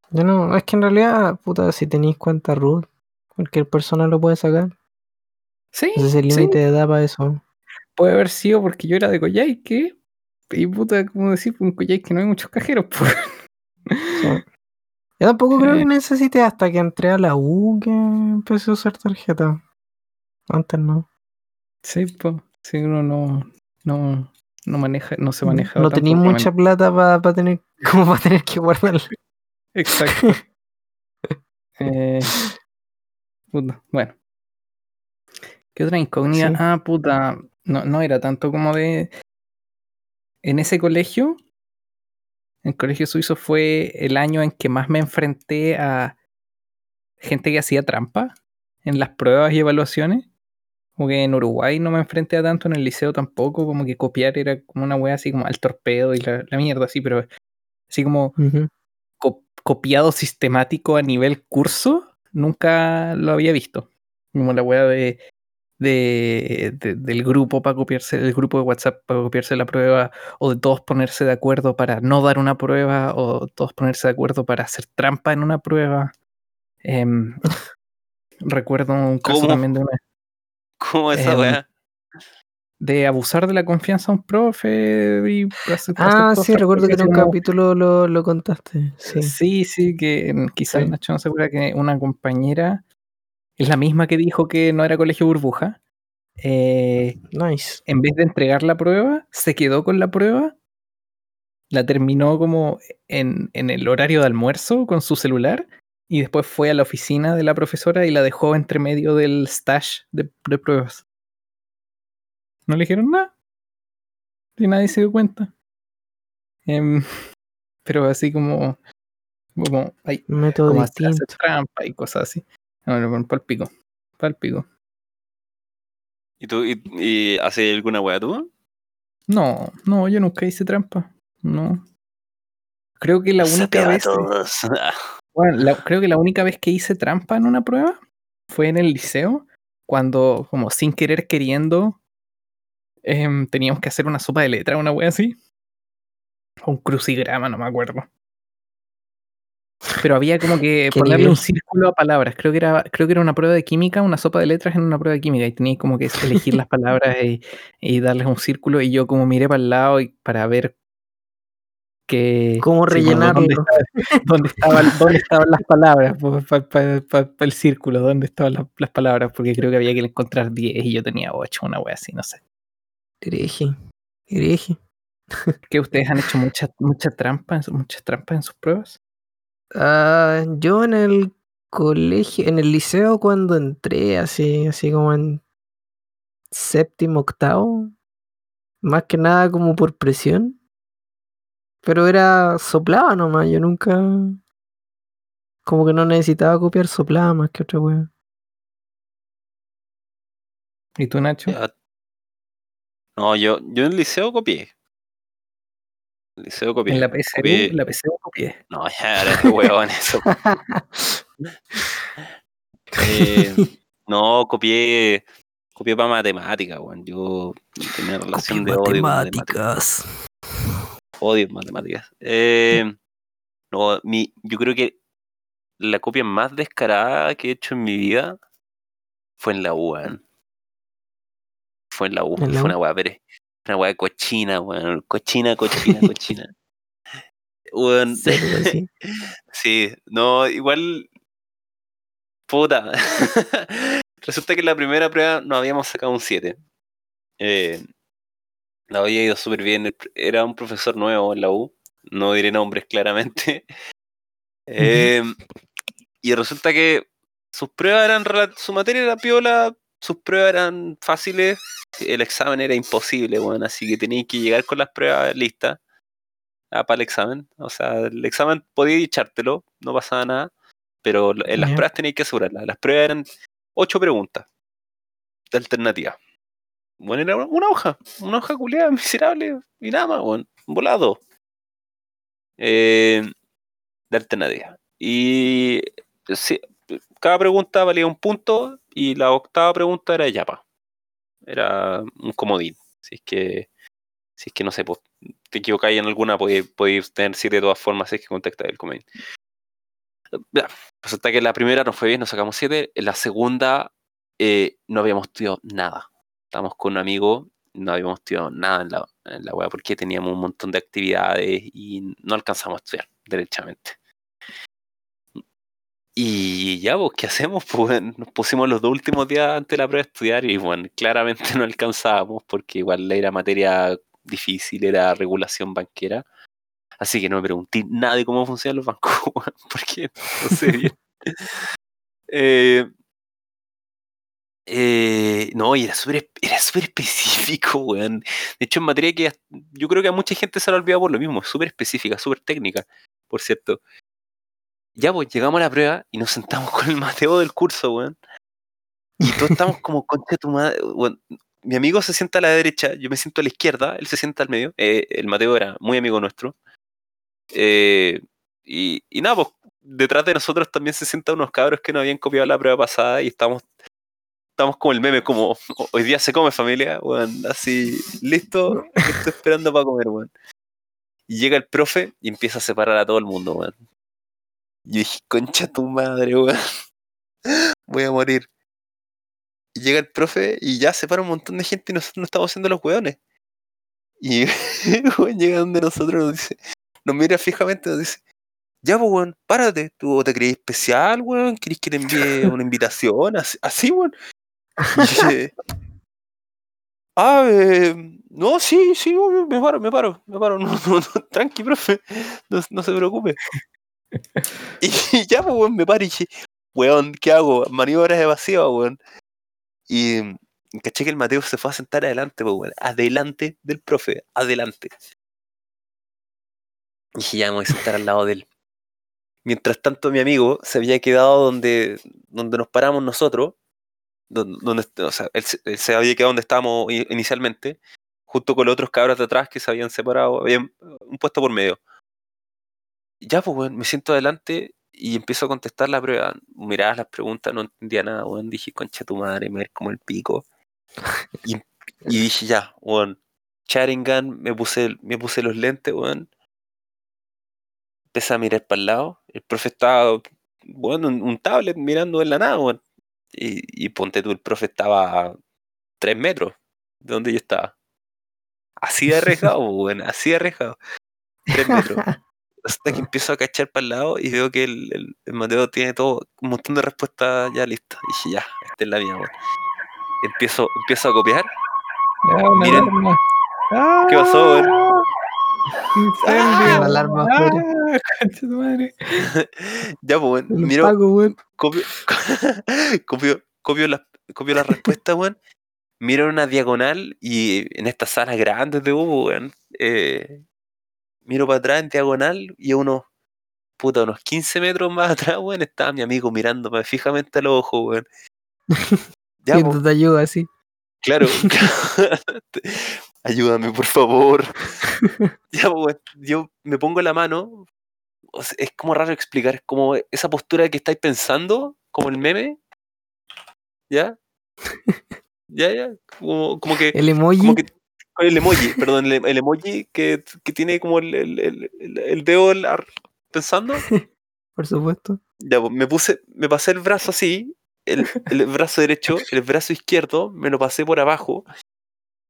Yo no, es que en realidad, puta, si tenéis cuenta root, Cualquier persona lo puede sacar. Sí, Ese es el sí, límite de edad para eso. Puede haber sido porque yo era de Coyhaique. Y puta, como decir, en Coyhaique no hay muchos cajeros, pues. Sí. Yo tampoco creo Eh. que necesite hasta que entré a la U que empecé a usar tarjeta. Antes no. Sí, pues. Sí, uno no, no, no maneja, no se maneja. No propiamente. mucha plata para tener, como para tener que guardarla. Exacto. Eh, puta, bueno. ¿Qué otra incógnita? Sí. Ah, puta. No, no era tanto como de. En ese colegio, el colegio suizo fue el año en que más me enfrenté a gente que hacía trampa en las pruebas y evaluaciones. Como que en Uruguay no me enfrenté a tanto, en el liceo tampoco, como que copiar era como una wea así como al torpedo y la, la mierda así, pero así como co- copiado sistemático a nivel curso, nunca lo había visto. Como la wea de, de- de- del grupo para copiarse, del grupo de WhatsApp para copiarse la prueba, o de todos ponerse de acuerdo para no dar una prueba, o todos ponerse de acuerdo para hacer trampa en una prueba. Em, recuerdo un caso ¿Cómo? también de, una- ¿Cómo esa Em, weá? de abusar de la confianza a un profe y hacer- hacer Ah, sí, recuerdo que en un como- capítulo lo, lo contaste. Sí. Sí, sí, que mm, quizás Sí. Nacho no se acuerda que una compañera es la misma que dijo que no era colegio burbuja. eh, Nice. en vez de entregar la prueba, se quedó con la prueba, la terminó como en, en el horario de almuerzo con su celular y después fue a la oficina de la profesora y la dejó entre medio del stash de, de pruebas. No le dijeron nada. Y nadie se dio cuenta. Em, pero así como, como ay, Método como hacer distinto. trampa y cosas así. No, no, pal pico. Pal pico. ¿Y tú y, y haces alguna weá tú? No, no, yo nunca hice trampa. No. Creo que la única vez. Bueno, la- creo que la única vez que hice trampa en una prueba fue en el liceo, cuando, como sin querer queriendo, em, teníamos que hacer una sopa de letra, una wea así. O un crucigrama, no me acuerdo. Pero había como que ¿Qué ponerle nivel? un círculo a palabras. Creo que era, creo que era una prueba de química, una sopa de letras en una prueba de química. Y tenía como que elegir las palabras y, y darles un círculo. Y yo como miré para el lado y para ver que ¿Cómo sí, rellenarlo? dónde, estaba- dónde, estaban, dónde estaban las palabras para el círculo, dónde estaban las, las palabras, porque creo que había que encontrar 10 y yo tenía 8, una wea así, no sé. Hereje. Hereje. ¿Que ustedes han hecho muchas mucha trampa, muchas trampas en sus pruebas? Ah, yo en el colegio, en el liceo cuando entré, así, así como en séptimo, octavo, más que nada como por presión. Pero era soplaba nomás, yo nunca. Como que no necesitaba copiar, soplaba más que otra wea. ¿Y tú, Nacho? No, yo, yo en el liceo copié. En el liceo copié. En la PSU, copié- la PSU copié. No, ya era de huevón eso. Eh, no, copié. Copié para matemática, weón. Yo tenía relación de odio con matemáticas. Odio matemáticas. Eh, no, mi, yo creo que la copia más descarada que he hecho en mi vida fue en la U, weón. Fue en la U, ¿En la fue U? una weá, pero una weá cochina, weón. Cochina, cochina, cochina. Weón, sí. Sí, no, igual. Puta. Resulta que en la primera prueba nos habíamos sacado un 7. Eh, la había ido súper bien. Era un profesor nuevo en la U. No diré nombres claramente. Eh, y resulta que sus pruebas eran. Su materia era piola. Sus pruebas eran fáciles. El examen era imposible, bueno, así que teníais que llegar con las pruebas listas ah, para el examen. O sea, el examen podíais echártelo, no pasaba nada, pero en las pruebas teníais que asegurarlas. Las pruebas eran ocho preguntas de alternativa. Bueno, era una, una hoja, una hoja culiada, miserable, y nada más, bueno, volado. Eh, de alternativa. Y sí, cada pregunta valía un punto y la octava pregunta era yapa. Era un comodín. Si es que, si es que no sé, pues, te equivocáis en alguna, podéis, podéis tener siete de todas formas si es que contactáis el comodín. Resulta que la primera nos fue bien, nos sacamos siete. En la segunda eh, no habíamos estudiado nada. Estábamos con un amigo, no habíamos estudiado nada en la, en la wea porque teníamos un montón de actividades y no alcanzamos a estudiar, derechamente. Y ya, pues, ¿qué hacemos? Pues nos pusimos los dos últimos días antes de la prueba a estudiar y bueno, claramente no alcanzábamos porque igual era materia difícil, era regulación banquera. Así que no me pregunté nada de cómo funcionan los bancos, porque no sé bien. Eh, eh, no, y era súper era súper específico, weón. De hecho, en materia que yo creo que a mucha gente se la olvidado por lo mismo, súper específica, súper técnica, por cierto. Ya, pues llegamos a la prueba y nos sentamos con el Mateo del curso, weón. Y todos estamos como, concha de tu madre, weón. Mi amigo se sienta a la derecha, yo me siento a la izquierda, él se sienta al medio. eh, el Mateo era muy amigo nuestro. Eh, y, y nada, pues detrás de nosotros también se sientan unos cabros que no habían copiado la prueba pasada y estamos, estamos como el meme, como hoy día se come familia, weón, así, listo, estoy esperando para comer, weón. Y llega el profe y empieza a separar a todo el mundo, weón. Y yo dije, concha tu madre, weón. Voy a morir. Y llega el profe y ya separa un montón de gente y nosotros no estamos haciendo los weones. Y weón, llega donde nosotros nos dice, nos mira fijamente y nos dice, ya pues weón, párate, tú te crees especial, weón, querés que te envíe una invitación, así, así weón. Y dije, ah, eh, no, sí, sí, me paro, me paro, me paro, no, no, no, tranqui, profe, no, no se preocupe. Y ya, pues, weón, me paro y dije, weón, ¿qué hago? Maniobras evasivas, weón. Y caché que el Mateo se fue a sentar adelante, pues, weón, adelante del profe, adelante. Y dije, ya me voy a sentar al lado de él. Mientras tanto, mi amigo se había quedado donde, donde nos paramos nosotros, don- donde, o sea, él, él se había quedado donde estábamos inicialmente, junto con los otros cabros de atrás que se habían separado, habían un puesto por medio. Ya, pues, weón, me siento adelante y empiezo a contestar la prueba. Miraba las preguntas, no entendía nada, weón. Dije, concha tu madre, me ves como el pico. Y, y dije, ya, weón, Sharingan, me puse, me puse los lentes, weón. Empecé a mirar para el lado. El profe estaba, bueno, un, un tablet mirando en la nada, weón. Y, y ponte tú, el profe estaba a tres metros de donde yo estaba. Así de arriesgado, weón, así de arriesgado. Tres metros. Hasta que empiezo a cachar para el lado y veo que el, el- el Mateo tiene todo, un montón de respuestas ya listas. Y dije, ya, esta es la mía, weón. Empiezo, empiezo a copiar. Ya, Miren. alarma. ¿Qué pasó, weón? ¡Ah! Incendio. la alarma Ah, madre. Ya, pues, weón, miro, Paco, weón. copio, copio, copio las copio las respuestas, weón. Miro una diagonal y en estas salas grandes de Hugo, weón. eh, miro para atrás en diagonal y a unos, puta, unos 15 metros más atrás, weón, estaba mi amigo mirándome fijamente a los ojos, weón. Ya, po, te ayuda así. claro. Ayúdame, por favor. Ya, weón, yo me pongo la mano. o sea, es como raro explicar, es como esa postura que estáis pensando, como el meme. ¿Ya? Ya, ya. Como, como que. El emoji. Como que el emoji, perdón, el, el emoji que, que tiene como el, el, el, dedo pensando. Por supuesto. Ya, pues, me puse, me pasé el brazo así, el, el brazo derecho, el brazo izquierdo, me lo pasé por abajo.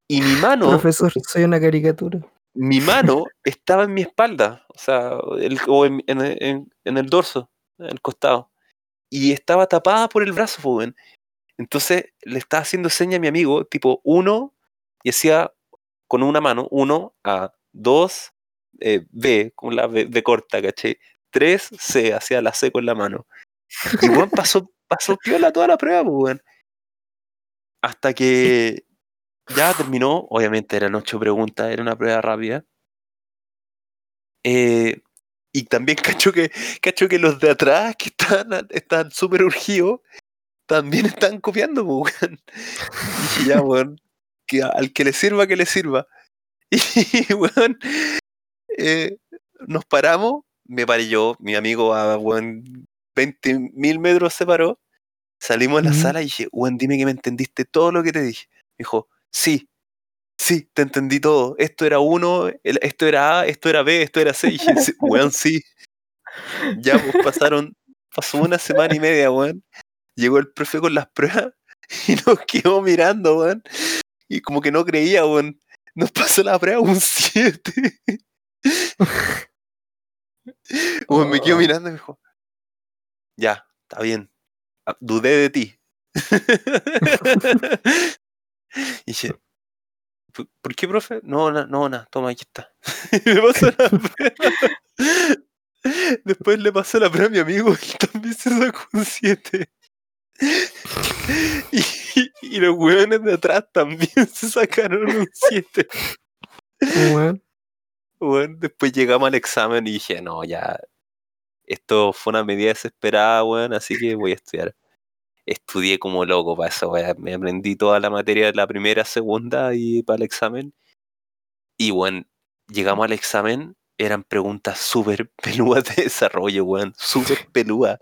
Y mi mano, Profesor, soy una caricatura. mi mano estaba en mi espalda, o sea, o en, en- en- en el dorso, en el costado. Y estaba tapada por el brazo, pues, weón. Entonces le estaba haciendo seña a mi amigo, tipo uno, y hacía con una mano, uno, A, dos, eh, B, con la B, corta, ¿caché? Tres, C, hacía la C con la mano. Y weón, pasó, pasó piola toda la prueba, pues, weón. Hasta que ya terminó, obviamente eran ocho preguntas, era una prueba rápida. Eh, y también cacho que, cacho que los de atrás, que están están súper urgidos, también están copiando, pues, weón. Y ya, weón, que al que le sirva, que le sirva. Y, weón, eh, nos paramos, me paré yo, mi amigo a, weón, 20 mil metros se paró, salimos de la sala y dije, weón, dime que me entendiste todo lo que te dije. Me dijo, sí, sí, te entendí todo. Esto era uno, esto era A, esto era B, esto era C. Y dije, "Sí, weón, sí. Ya, pues pasaron pasó una semana y media, weón. Llegó el profe con las pruebas y nos quedó mirando, weón. Y como que no creía, weón. Nos pasó la prueba un 7. Weón, me quedó Oh. mirando y me dijo, ya, está bien. Ah, Dudé de ti. y dije, "¿Por- ¿por qué, profe? No, na- no, nada, toma, aquí está. Y me pasó la prueba. Después le pasó la prueba a mi amigo y también se sacó un 7. Y, y los hueones de atrás también se sacaron un 7. Weón. Bueno, después llegamos al examen y dije, no, ya, esto fue una medida desesperada, weón, así que voy a estudiar. Estudié como loco para eso, weón. Me aprendí toda la materia de la primera, segunda y para el examen. Y, bueno, llegamos al examen, eran preguntas súper peludas de desarrollo, weón, súper peludas.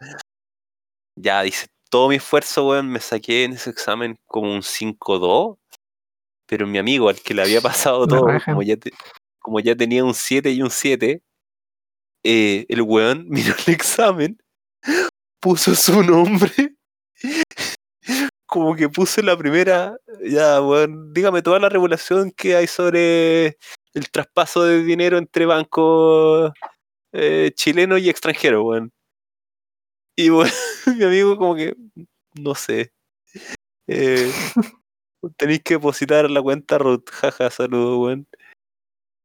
Ya, dice, todo mi esfuerzo, weón, me saqué en ese examen como un 5-2, pero mi amigo, al que le había pasado todo, como ya, te- como ya tenía un 7 y un 7, eh, el weón miró el examen, puso su nombre, como que puso la primera, ya, weón, dígame toda la regulación que hay sobre el traspaso de dinero entre bancos eh, chilenos y extranjeros, weón. Y bueno, mi amigo como que, no sé. Eh, tenéis que depositar la cuenta Ruth, jaja, saludos, weón.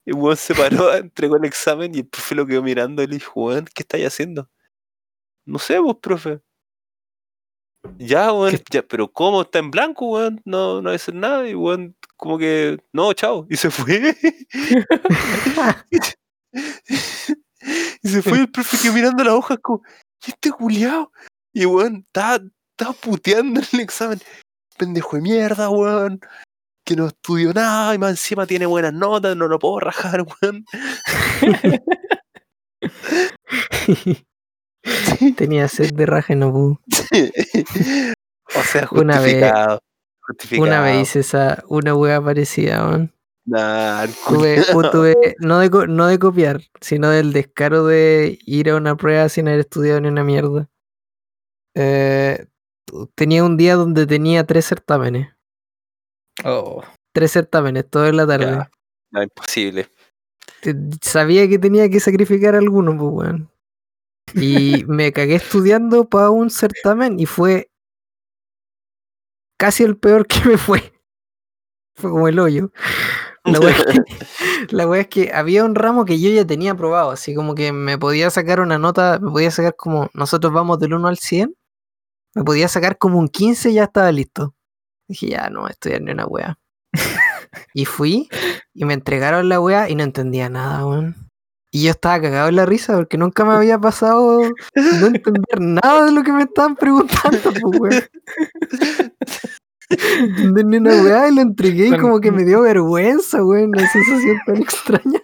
Y weón se paró, entregó el examen y el profe lo quedó mirando y le dijo, weón, ¿qué estáis haciendo? No sé, vos, profe. Ya, weón, ¿Qué- ya, pero ¿cómo? Está en blanco, weón, no, no decir nada, y weón, como que, no, chao, y se fue. y se fue el profe que mirando las hojas como, ¿y este culiao? Y weón, estaba puteando en el examen. Pendejo de mierda, weón. Que no estudió nada y más encima tiene buenas notas, no lo puedo rajar, weón. Tenía sed de raja y no pudo. o sea, Una vez- justificado. justificado. Una vez hice esa, una wea parecida, weón. Nah, el Tuve, culiao. tuve- no, de, co- no de copiar, sino del descaro de ir a una prueba sin haber estudiado ni una mierda. Eh, tenía un día donde tenía tres certámenes. Oh, Tres certámenes, todo en la tarde. Ya. No, imposible. Sabía que tenía que sacrificar alguno, pues, weón. Y me cagué estudiando para un certamen y fue casi el peor que me fue. Fue como el hoyo. La wea, es que, la wea es que había un ramo que yo ya tenía aprobado, así como que me podía sacar una nota, me podía sacar como, nosotros vamos del 1 al 100, me podía sacar como un 15 y ya estaba listo. Dije, ya no estudiar ni una wea. y fui y me entregaron la wea y no entendía nada, weón. Y yo estaba cagado en la risa porque nunca me había pasado no entender nada de lo que me estaban preguntando, pues, weón. No ni una weá y lo entregué y como que me dio vergüenza, weón. Una sensación tan extraña.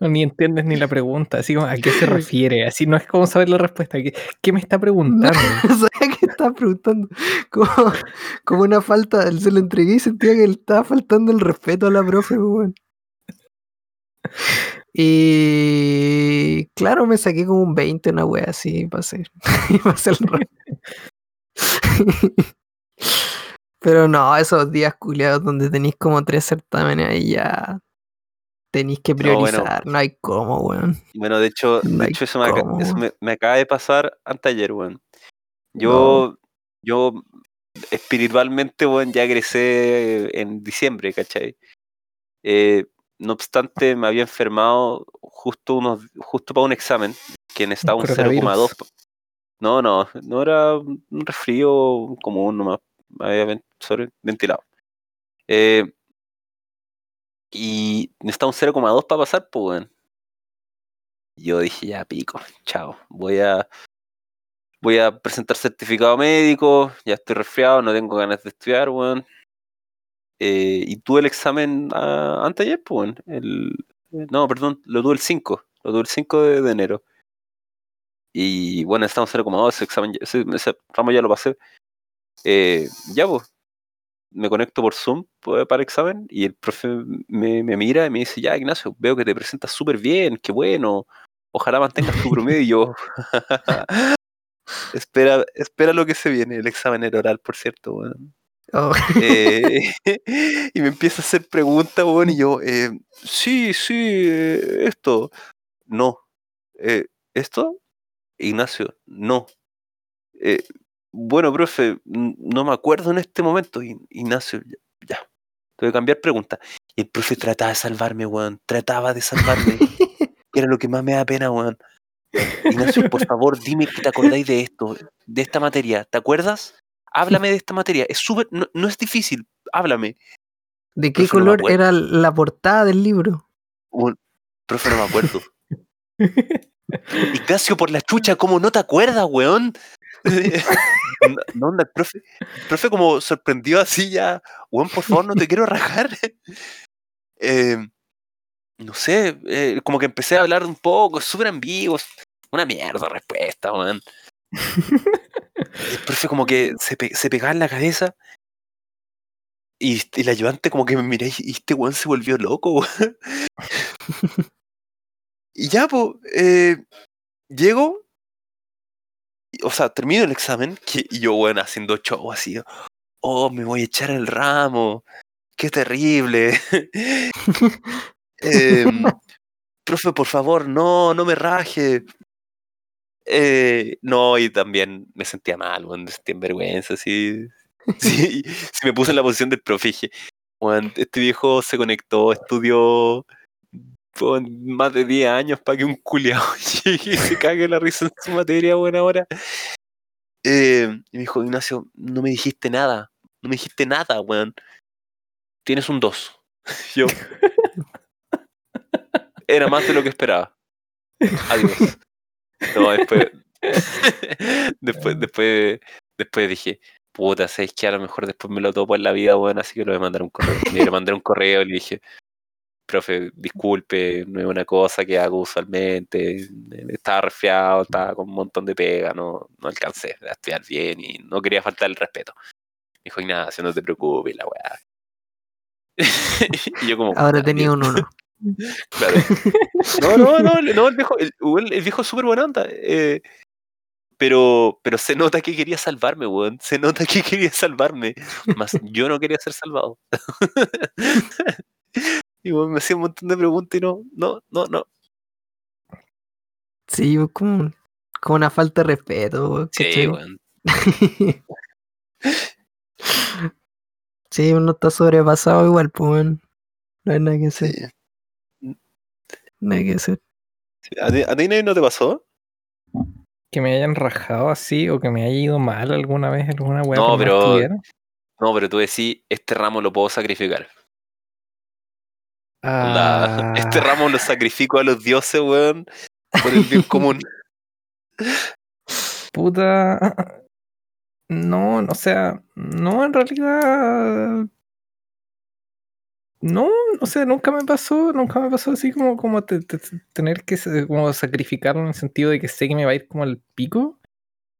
ni entiendes ni la pregunta, así como a qué se refiere, así no es como saber la respuesta, ¿qué, qué me está preguntando? No sabía que estaba preguntando. Como, como una falta, se lo entregué y sentía que le estaba faltando el respeto a la profe, weón. Y claro, me saqué como un 20, una wea así, pasé. Y pasé el ramo. Pero no, esos días culiados donde tenéis como tres certámenes ahí ya tenéis que No, bueno. priorizar. No, hay cómo, weón. Bueno, de hecho, No de hecho eso, me, eso me, me acaba de pasar anteayer, weón. Yo, yo espiritualmente, weón, ya egresé en diciembre, ¿cachai? Eh, no obstante, me había enfermado justo unos, justo para un examen, que necesitaba un 0,2. Coronavirus. pa- No, no, no era un resfrío común nomás, había ven- sobre ventilado. Eh, y necesitaba un 0,2 para pasar, pues, weón. Yo dije, ya pico, chao. Voy a voy a presentar certificado médico, ya estoy resfriado, no tengo ganas de estudiar, weón. Eh, y tuve el examen ah, antes ayer, pues, weón. El, no, perdón, lo tuve el 5, lo tuve el 5 de, de enero. Y bueno, estamos 0,2, ese examen, ese, ese ramo ya lo pasé. Eh, ya, pues, me conecto por Zoom pues, para el examen y el profe me, me mira y me dice, ya Ignacio, veo que te presentas súper bien, qué bueno, ojalá mantengas tu promedio y yo, espera, espera lo que se viene, el examen era oral, por cierto, weón. Oh. Eh, y me empieza a hacer preguntas, weón, y yo, eh, sí, sí, eh, esto. No. Eh, ¿Esto? Ignacio, no. Bueno, profe, no me acuerdo en este momento. Ignacio, ya, ya. Tengo que cambiar pregunta. Y el profe trataba de salvarme, weón. Trataba de salvarme. era lo que más me da pena, weón. Ignacio, por favor, dime que te acordáis de esto, de esta materia. ¿Te acuerdas? Háblame de esta materia. Es súper, no, no es difícil. Háblame. ¿De qué Profe, color era la portada del libro? Weón, profe, no me acuerdo. Ignacio, por la chucha, ¿cómo no te acuerdas, weón? no, no, onda, el profe, el profe como sorprendió así ya, weón, por favor, no te quiero rajar. Eh, no sé, eh, como que empecé a hablar un poco, súper ambiguo, una mierda respuesta, weón. El profe como que se, pe- se pegaba en la cabeza y, y el ayudante como que me miré y este weón se volvió loco, weón. Y ya, pues, eh, llego, o sea, termino el examen, que, y yo, bueno, haciendo show así, oh, me voy a echar el ramo, qué terrible. Em, profe, por favor, no, no me raje. Eh, no, y también me sentía mal, bueno, me sentía en vergüenza, sí. Sí, me puse en la posición del profe dije, "Weón, este viejo se conectó, estudió weón, más de 10 años para que un culiao llegue y se cague la risa en su materia, buena ahora. Eh, y me dijo, Ignacio, no me dijiste nada, no me dijiste nada, weón. Tienes un 2. Yo. Era más de lo que esperaba. Adiós. No, después. después, después, después dije, puta, sabes que a lo mejor después me lo topo en la vida, weón, así que le voy a mandar un correo. Le mandé un correo y le dije, profe, disculpe, no es una cosa que hago usualmente. Estaba resfriado, estaba con un montón de pega, no, no alcancé a estudiar bien y no quería faltar el respeto. Me dijo, Ignacio, no te preocupes, la weá. y yo como... Ahora "Ah, tenía un uno. Claro. No, no, no, no, el viejo, el viejo es súper buena onda. eh, pero, pero se nota que quería salvarme, weón. Se nota que quería salvarme. Más yo no quería ser salvado. y me hacía un montón de preguntas y no, no, no, no. Sí, como, como una falta de respeto. weón, Sí, weón. sí, uno está sobrepasado igual, pues, weón. No hay nada que hacer. Sí. Nada que hacer. ¿A ti, a ti no te pasó? Que me hayan rajado así o que me haya ido mal alguna vez, alguna weá. No, pero-. No, pero tú decís, este ramo lo puedo sacrificar. Este Ah, ramo lo sacrifico a los dioses, weón, por el bien común. puta. No, o sea, no, en realidad. No, o sea, nunca me pasó, nunca me pasó así como, como te- te- te- tener que como sacrificarlo en el sentido de que sé que me va a ir como al pico.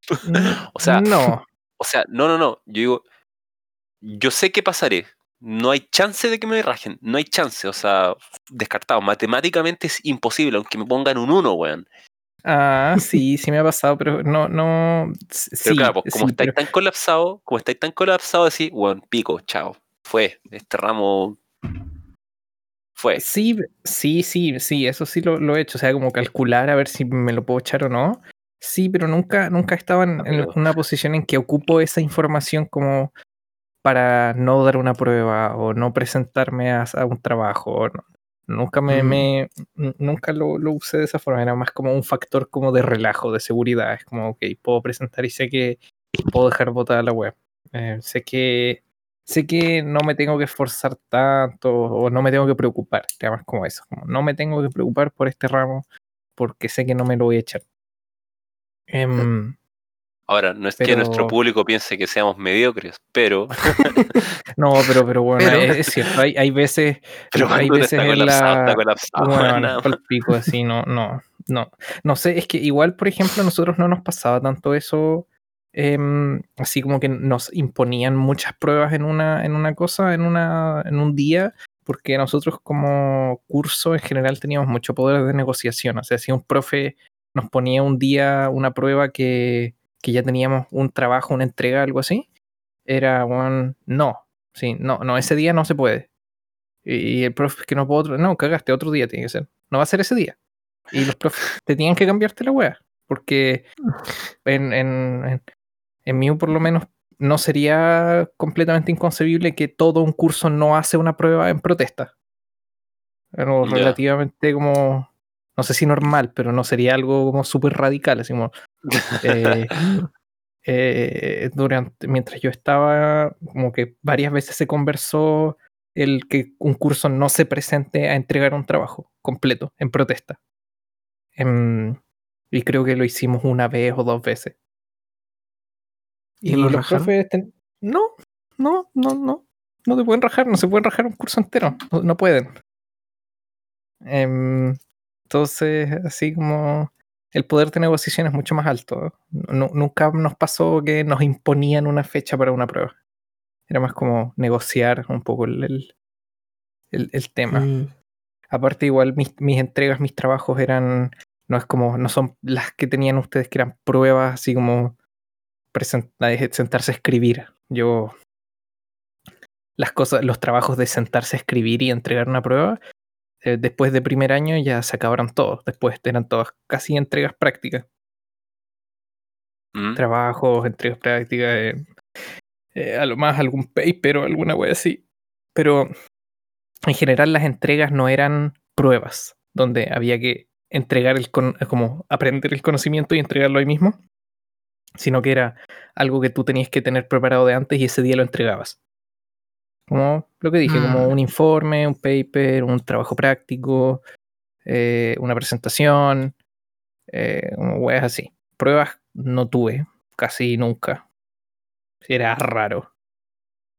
O sea, no. O sea, no, no, no. Yo digo, yo sé que pasaré. No hay chance de que me rajen. No hay chance. O sea, descartado. Matemáticamente es imposible, aunque me pongan un 1, weón. Ah, sí, sí me ha pasado, pero no, no. s- Pero Sí, claro, pues, como sí, estáis pero- tan colapsado, como estáis tan colapsado, decís, weón, pico, chao. Fue. Este ramo. Fue. Sí, sí, sí, sí, eso sí lo, lo he hecho. O sea, como calcular a ver si me lo puedo echar o no. Sí, pero nunca, nunca estaba en, en una posición en que ocupo esa información como para no dar una prueba o no presentarme a, a un trabajo. no. Nunca me, Mm. me- nunca lo, lo usé de esa forma. Era más como un factor como de relajo, de seguridad. Es como, ok, puedo presentar y sé que puedo dejar botada la web. Eh, sé que sé que no me tengo que esforzar tanto o no me tengo que preocupar, más como eso, como no me tengo que preocupar por este ramo porque sé que no me lo voy a echar. Em, Ahora, no es que nuestro público piense que seamos mediocres, pero. no, pero, pero bueno, Pero- es, es cierto, hay, hay veces, Pero hay veces está en colapsado, la... está colapsado. Bueno, nada pa'l pico así, no, no, no. No sé, es que igual, por ejemplo, a nosotros no nos pasaba tanto eso, em, así como que nos imponían muchas pruebas en una, en una cosa, en una, en un día, porque nosotros como curso en general teníamos mucho poder de negociación. O sea, si un profe nos ponía un día una prueba que, que ya teníamos un trabajo, una entrega, algo así, era un no, sí, no, no, ese día no se puede. Y, el profe que no puedo no, cagaste, otro día tiene que ser. No va a ser ese día. Y los profes te tienen que cambiarte la wea. Porque en, en, en, en mí, por lo menos, no sería completamente inconcebible que todo un curso no hace una prueba en protesta. Algo Ya. relativamente como, no sé si normal, pero no sería algo como súper radical. Así como, eh, eh, durante, mientras yo estaba, como que varias veces se conversó el que un curso no se presente a entregar un trabajo completo en protesta. Em, y creo que lo hicimos una vez o dos veces. ¿Y Y, lo los rajaron? profes, ten- no, no, no, no, no te pueden rajar, no se pueden rajar un curso entero, no, no pueden. Em, entonces, así como el poder de negociación es mucho más alto. Nu- nunca nos pasó que nos imponían una fecha para una prueba. Era más como negociar un poco el, el, tema. Mm, Aparte, igual mis, mis entregas, mis trabajos eran, no es como, no son las que tenían ustedes que eran pruebas así como eh, sentarse a escribir. Yo, las cosas, los trabajos de sentarse a escribir y entregar una prueba, eh, después de primer año ya se acabaron todos. Después eran todas casi entregas prácticas. ¿Mm? Trabajos, entregas prácticas, eh, eh, a lo más algún paper o alguna wea así. Pero en general las entregas no eran pruebas, donde había que entregar el con- como aprender el conocimiento y entregarlo ahí mismo, sino que era algo que tú tenías que tener preparado de antes y ese día lo entregabas. Como lo que dije, como Mm. un informe, un paper, un trabajo práctico, eh, una presentación, eh, como weas así. Pruebas no tuve, casi nunca. Era raro.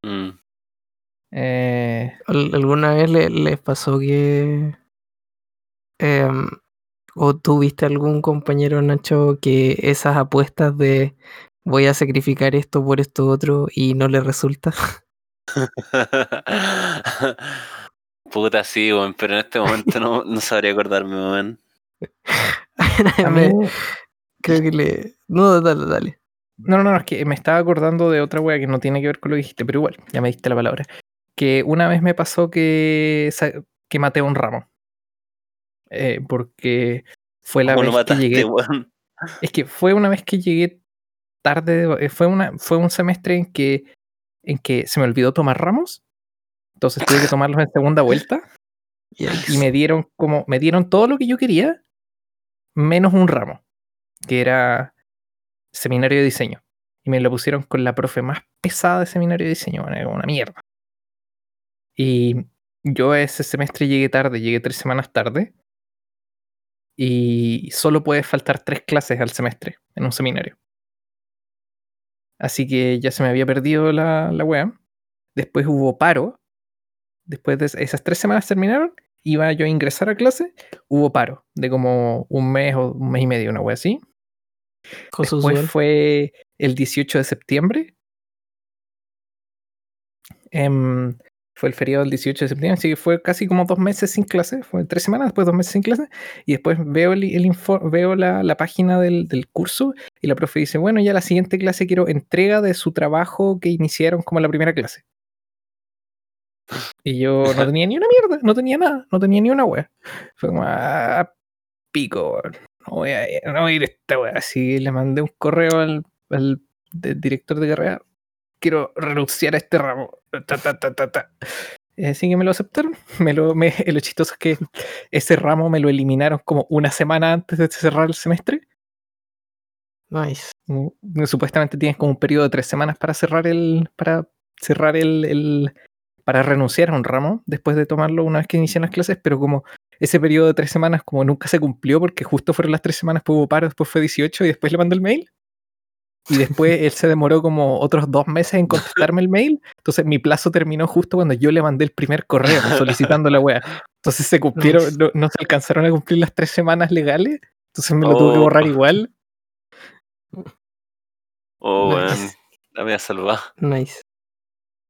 Mm. Eh, ¿Al- ¿Alguna vez le- les pasó que... em, o tuviste algún compañero, Nacho, que esas apuestas de voy a sacrificar esto por esto otro y no le resulta? Puta, sí, weón, pero en este momento no, no sabría acordarme, weón. creo que le... No, dale, dale. No, no, no, es que me estaba acordando de otra wea que no tiene que ver con lo que dijiste, pero igual, ya me diste la palabra. Que una vez me pasó que, que maté un ramo. Eh, porque fue la ¿Cómo lo vez que llegué. weón? Es que fue una vez que llegué tarde. de- eh, fue, una, fue un semestre en que, en que se me olvidó tomar ramos. Entonces tuve que tomarlos en segunda vuelta. Y me dieron como. Me dieron todo lo que yo quería. Menos un ramo. Que era seminario de diseño. Y me lo pusieron con la profe más pesada de seminario de diseño. Bueno, era una mierda. Y yo ese semestre llegué tarde, llegué tres semanas tarde. Y solo puedes faltar tres clases al semestre en un seminario. Así que ya se me había perdido la, la wea. Después hubo paro. Después de esas tres semanas terminaron, iba yo a ingresar a clase. Hubo paro de como un mes o un mes y medio, una wea así. Después usual. fue el 18 de septiembre. Em, fue el feriado del 18 de septiembre, así que fue casi como dos meses sin clase. Fue tres semanas, después dos meses sin clase. Y después veo, el, el veo la, la página del, del curso y la profe dice, bueno, ya la siguiente clase quiero entrega de su trabajo que iniciaron como la primera clase. Y yo no tenía ni una mierda, no tenía nada, no tenía ni una wea. Fue como, ah, pico, no voy a ir, no voy a ir esta wea. Así le mandé un correo al, al director de carrera, quiero renunciar a este ramo. Ta, ta, ta, ta, ta. Y Así que me lo aceptaron. Me lo, me, lo chistoso es que ese ramo me lo eliminaron como una semana antes de cerrar el semestre. Nice. Como- Supuestamente tienes como un periodo de tres semanas para cerrar el. para cerrar el, el- para renunciar a un ramo después de tomarlo una vez que inician las clases, pero como ese periodo de tres semanas como nunca se cumplió porque justo fueron las tres semanas, después hubo paro, después fue 18 y después le mandó el mail. Y después él se demoró como otros dos meses en contestarme el mail. Entonces mi plazo terminó justo cuando yo le mandé el primer correo solicitando la wea. Entonces se cumplieron, no, no se alcanzaron a cumplir las tres semanas legales. Entonces me lo tuve que Oh. borrar igual. Oh, weón. Nice. La voy a salvar. Nice.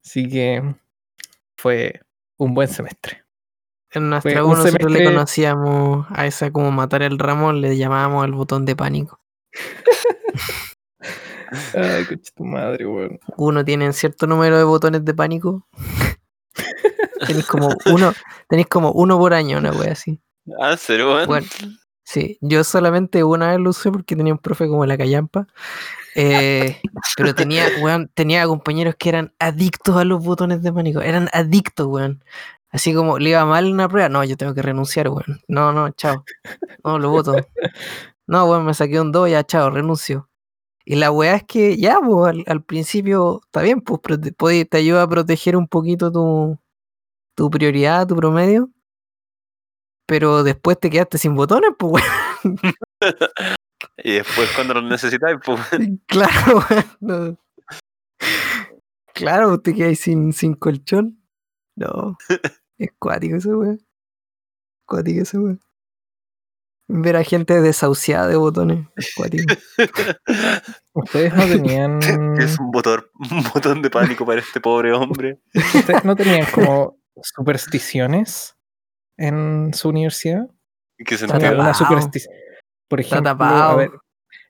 Así que fue un buen semestre. En nuestra Fue U un nosotros le semestre- conocíamos a esa como matar el ramo, le llamábamos el botón de pánico. Ay, coche tu madre, weón. Uno tiene cierto número de botones de pánico. tenéis como uno, tenéis como uno por año, una wea así. Ah, ¿en serio, weón? Bueno, sí, yo solamente una vez lo usé porque tenía un profe como la callampa. eh, pero tenía, weón, tenía compañeros que eran adictos a los botones de pánico. Eran adictos, weón. Así como le iba mal una prueba. No, yo tengo que renunciar, weón. No, no, chao. No, lo voto. No, weón, me saqué un 2, ya, chao, renuncio. Y la weá es que ya, pues, al, al principio está bien, pues, prote- te ayuda a proteger un poquito tu, tu prioridad, tu promedio. Pero después te quedaste sin botones, pues, weón. Y después cuando los necesitáis, pues, Claro, weón. no. Claro, te quedas sin, sin colchón. No. Es cuático ese weón. Cuático ese weón. Ver a gente desahuciada de botones. Ustedes no tenían. es un botón, un botón de pánico para este pobre hombre. Ustedes no tenían como supersticiones en su universidad. Alguna tapado. superstición. Por Está ejemplo, a tapado. ver,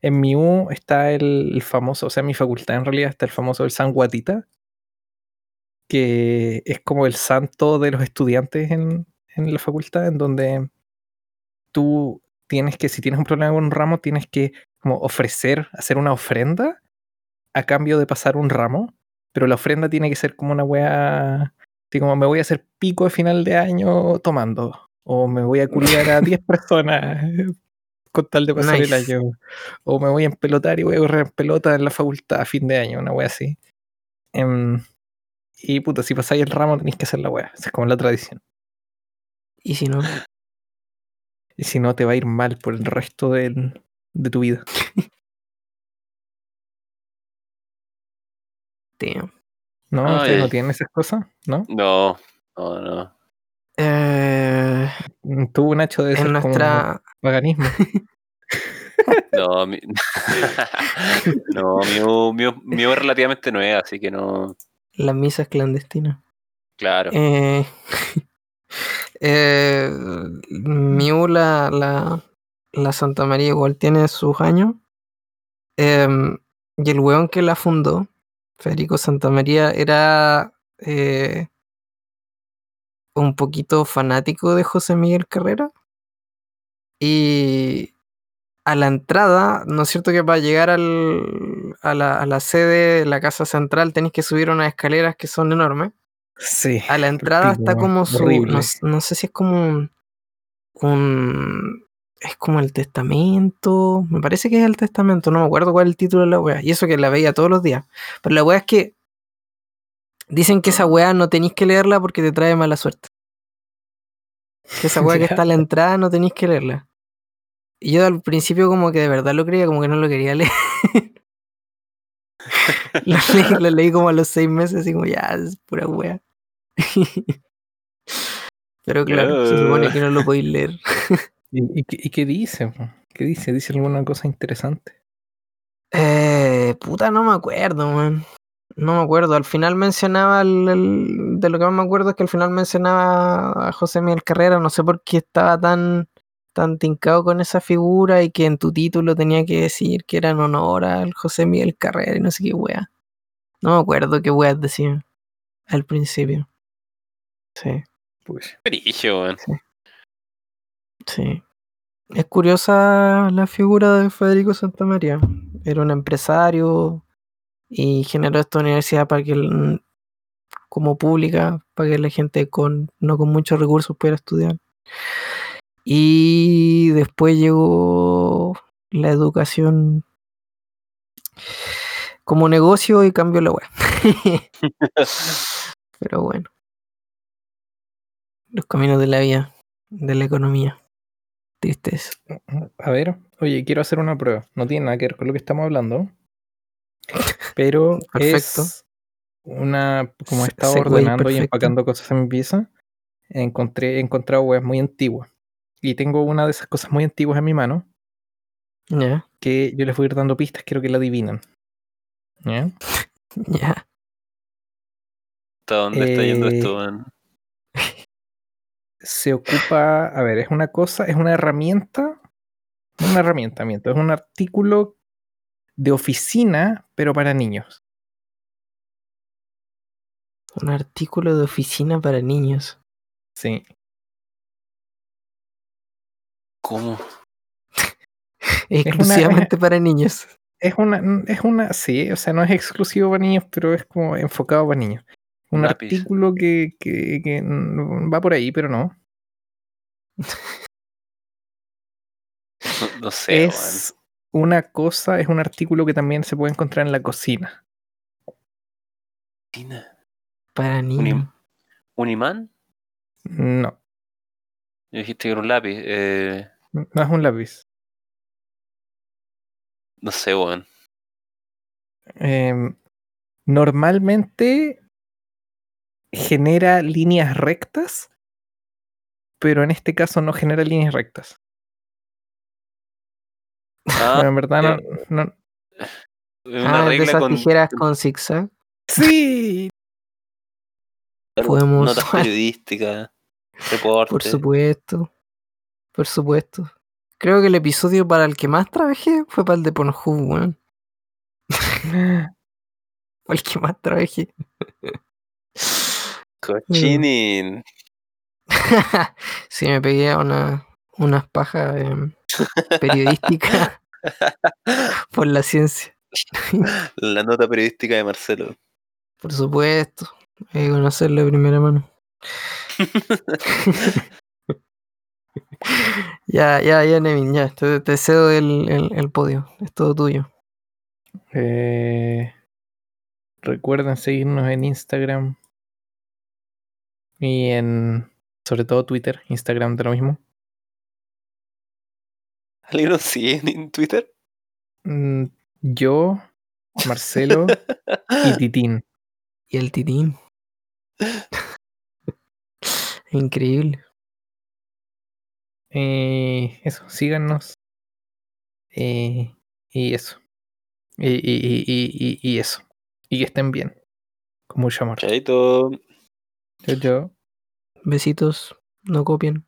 en mi U está el, el famoso, o sea, en mi facultad en realidad está el famoso el San Guatita, que es como el santo de los estudiantes en, en la facultad, en donde tú tienes que, si tienes un problema con un ramo, tienes que como ofrecer, hacer una ofrenda a cambio de pasar un ramo, pero la ofrenda tiene que ser como una wea, así como me voy a hacer pico de final de año tomando, o me voy a culiar a 10 personas con tal de pasar Nice. el año, o me voy a empelotar y voy a correr en pelota en la facultad a fin de año, una wea así. Em, y puta, si pasáis el ramo tenéis que hacer la wea, esa es como la tradición. Y si no, Y si no, te va a ir mal por el resto del- de tu vida. tío. ¿No? Ay. ¿Ustedes no tienen esas cosas? ¿No? No, no, no. Eh, Mm, Tú, Nacho, de ser en nuestra. paganismo. No, mi... no, mío, mío, mío es relativamente nueva, así que no. Las misas clandestinas. Claro. Eh, eh, la, la, Santa María, igual tiene sus años. Em, y el weón que la fundó, Federico Santa María, era eh, un poquito fanático de José Miguel Carrera. Y a la entrada, ¿no es cierto que para llegar al, a, la, a la sede de la casa central tenéis que subir unas escaleras que son enormes? Sí. A la entrada está como su. No, sé si es como un, un- Es como el testamento. Me parece que es el testamento. No me acuerdo cuál es el título de la wea. Y eso que la veía todos los días. Pero la wea es que. Dicen que esa wea no tenéis que leerla porque te trae mala suerte. Que esa wea que está a la entrada no tenéis que leerla. Y yo al principio como que de verdad lo creía, como que no lo quería leer. lo, leí, lo leí como a los seis meses, así como ya, es pura wea. Pero claro, se supone que no lo podéis leer. ¿Y, y qué- y qué dice? ¿Qué dice? ¿Dice alguna cosa interesante? Eh, puta, no me acuerdo, man. No me acuerdo. Al final mencionaba el, el- de lo que más me acuerdo es que al final mencionaba a José Miguel Carrera. No sé por qué estaba tan, tan tincado con esa figura y que en tu título tenía que decir que era en honor al José Miguel Carrera y no sé qué wea. No me acuerdo qué weas decía al principio. Sí, Pues, sí. Es curiosa la figura de Federico Santamaría. Era un empresario y generó esta universidad para que el- como pública para que la gente con no con muchos recursos pudiera estudiar. Y después llegó la educación como negocio y cambió la web. Pero bueno los caminos de la vida de la economía tristes a ver, oye, quiero hacer una prueba. No tiene nada que ver con lo que estamos hablando. Pero Perfecto. es una. Como he estado ordenando y empacando cosas en mi pieza, encontré, he encontrado webs muy antiguas. Y tengo una de esas cosas muy antiguas en mi mano ya que yo les voy a ir dando pistas, quiero que la adivinen. ¿Ya? ya ¿Hasta dónde está yendo Eh, esto, weón? Se ocupa, a ver, es una cosa, es una herramienta, una herramienta, miento, es un artículo de oficina, pero para niños. Un artículo de oficina para niños. Sí. ¿Cómo? Exclusivamente para niños. Es una, es una, sí, o sea, no es exclusivo para niños, pero es como enfocado para niños. Un Lápiz. artículo que, que, que va por ahí, pero no. No, no sé, es una cosa, es un artículo que también se puede encontrar en la cocina. weón. Para ¿Un, niños. im- un imán? No, Yo dijiste que era un lápiz. Eh, no es un lápiz. no sé, weón. Em, normalmente genera líneas rectas, pero en este caso no genera líneas rectas. Ah, Pero en verdad no, no- una Ah, de regla esas con tijeras con zigzag. ¡Sí! podemos- notas periodísticas, reportes. Por supuesto. Por supuesto. Creo que el episodio para el que más trabajé fue para el de Pornhub, weón. Fue el que más trabajé. Cochinin. sí, me pegué a una, unas pajas em, periodísticas por la ciencia. La nota periodística de Marcelo. Por supuesto. Hay que conocerlo de primera mano. ya, ya, ya, Nevin, ya. Te, te cedo el, el- el podio. Es todo tuyo. Eh, recuerden seguirnos en Instagram y en, sobre todo Twitter, Instagram de lo mismo. ¿Alguien nos sigue en Twitter? Mm, Yo, Marcelo y Titín. Y el titín. Increíble. Eh, eso, síganos. Eh, y eso. Y, y, y, y, y- y eso. Y que estén bien. Con mucho amor. Chaito. Yo, yo. Besitos. No copien.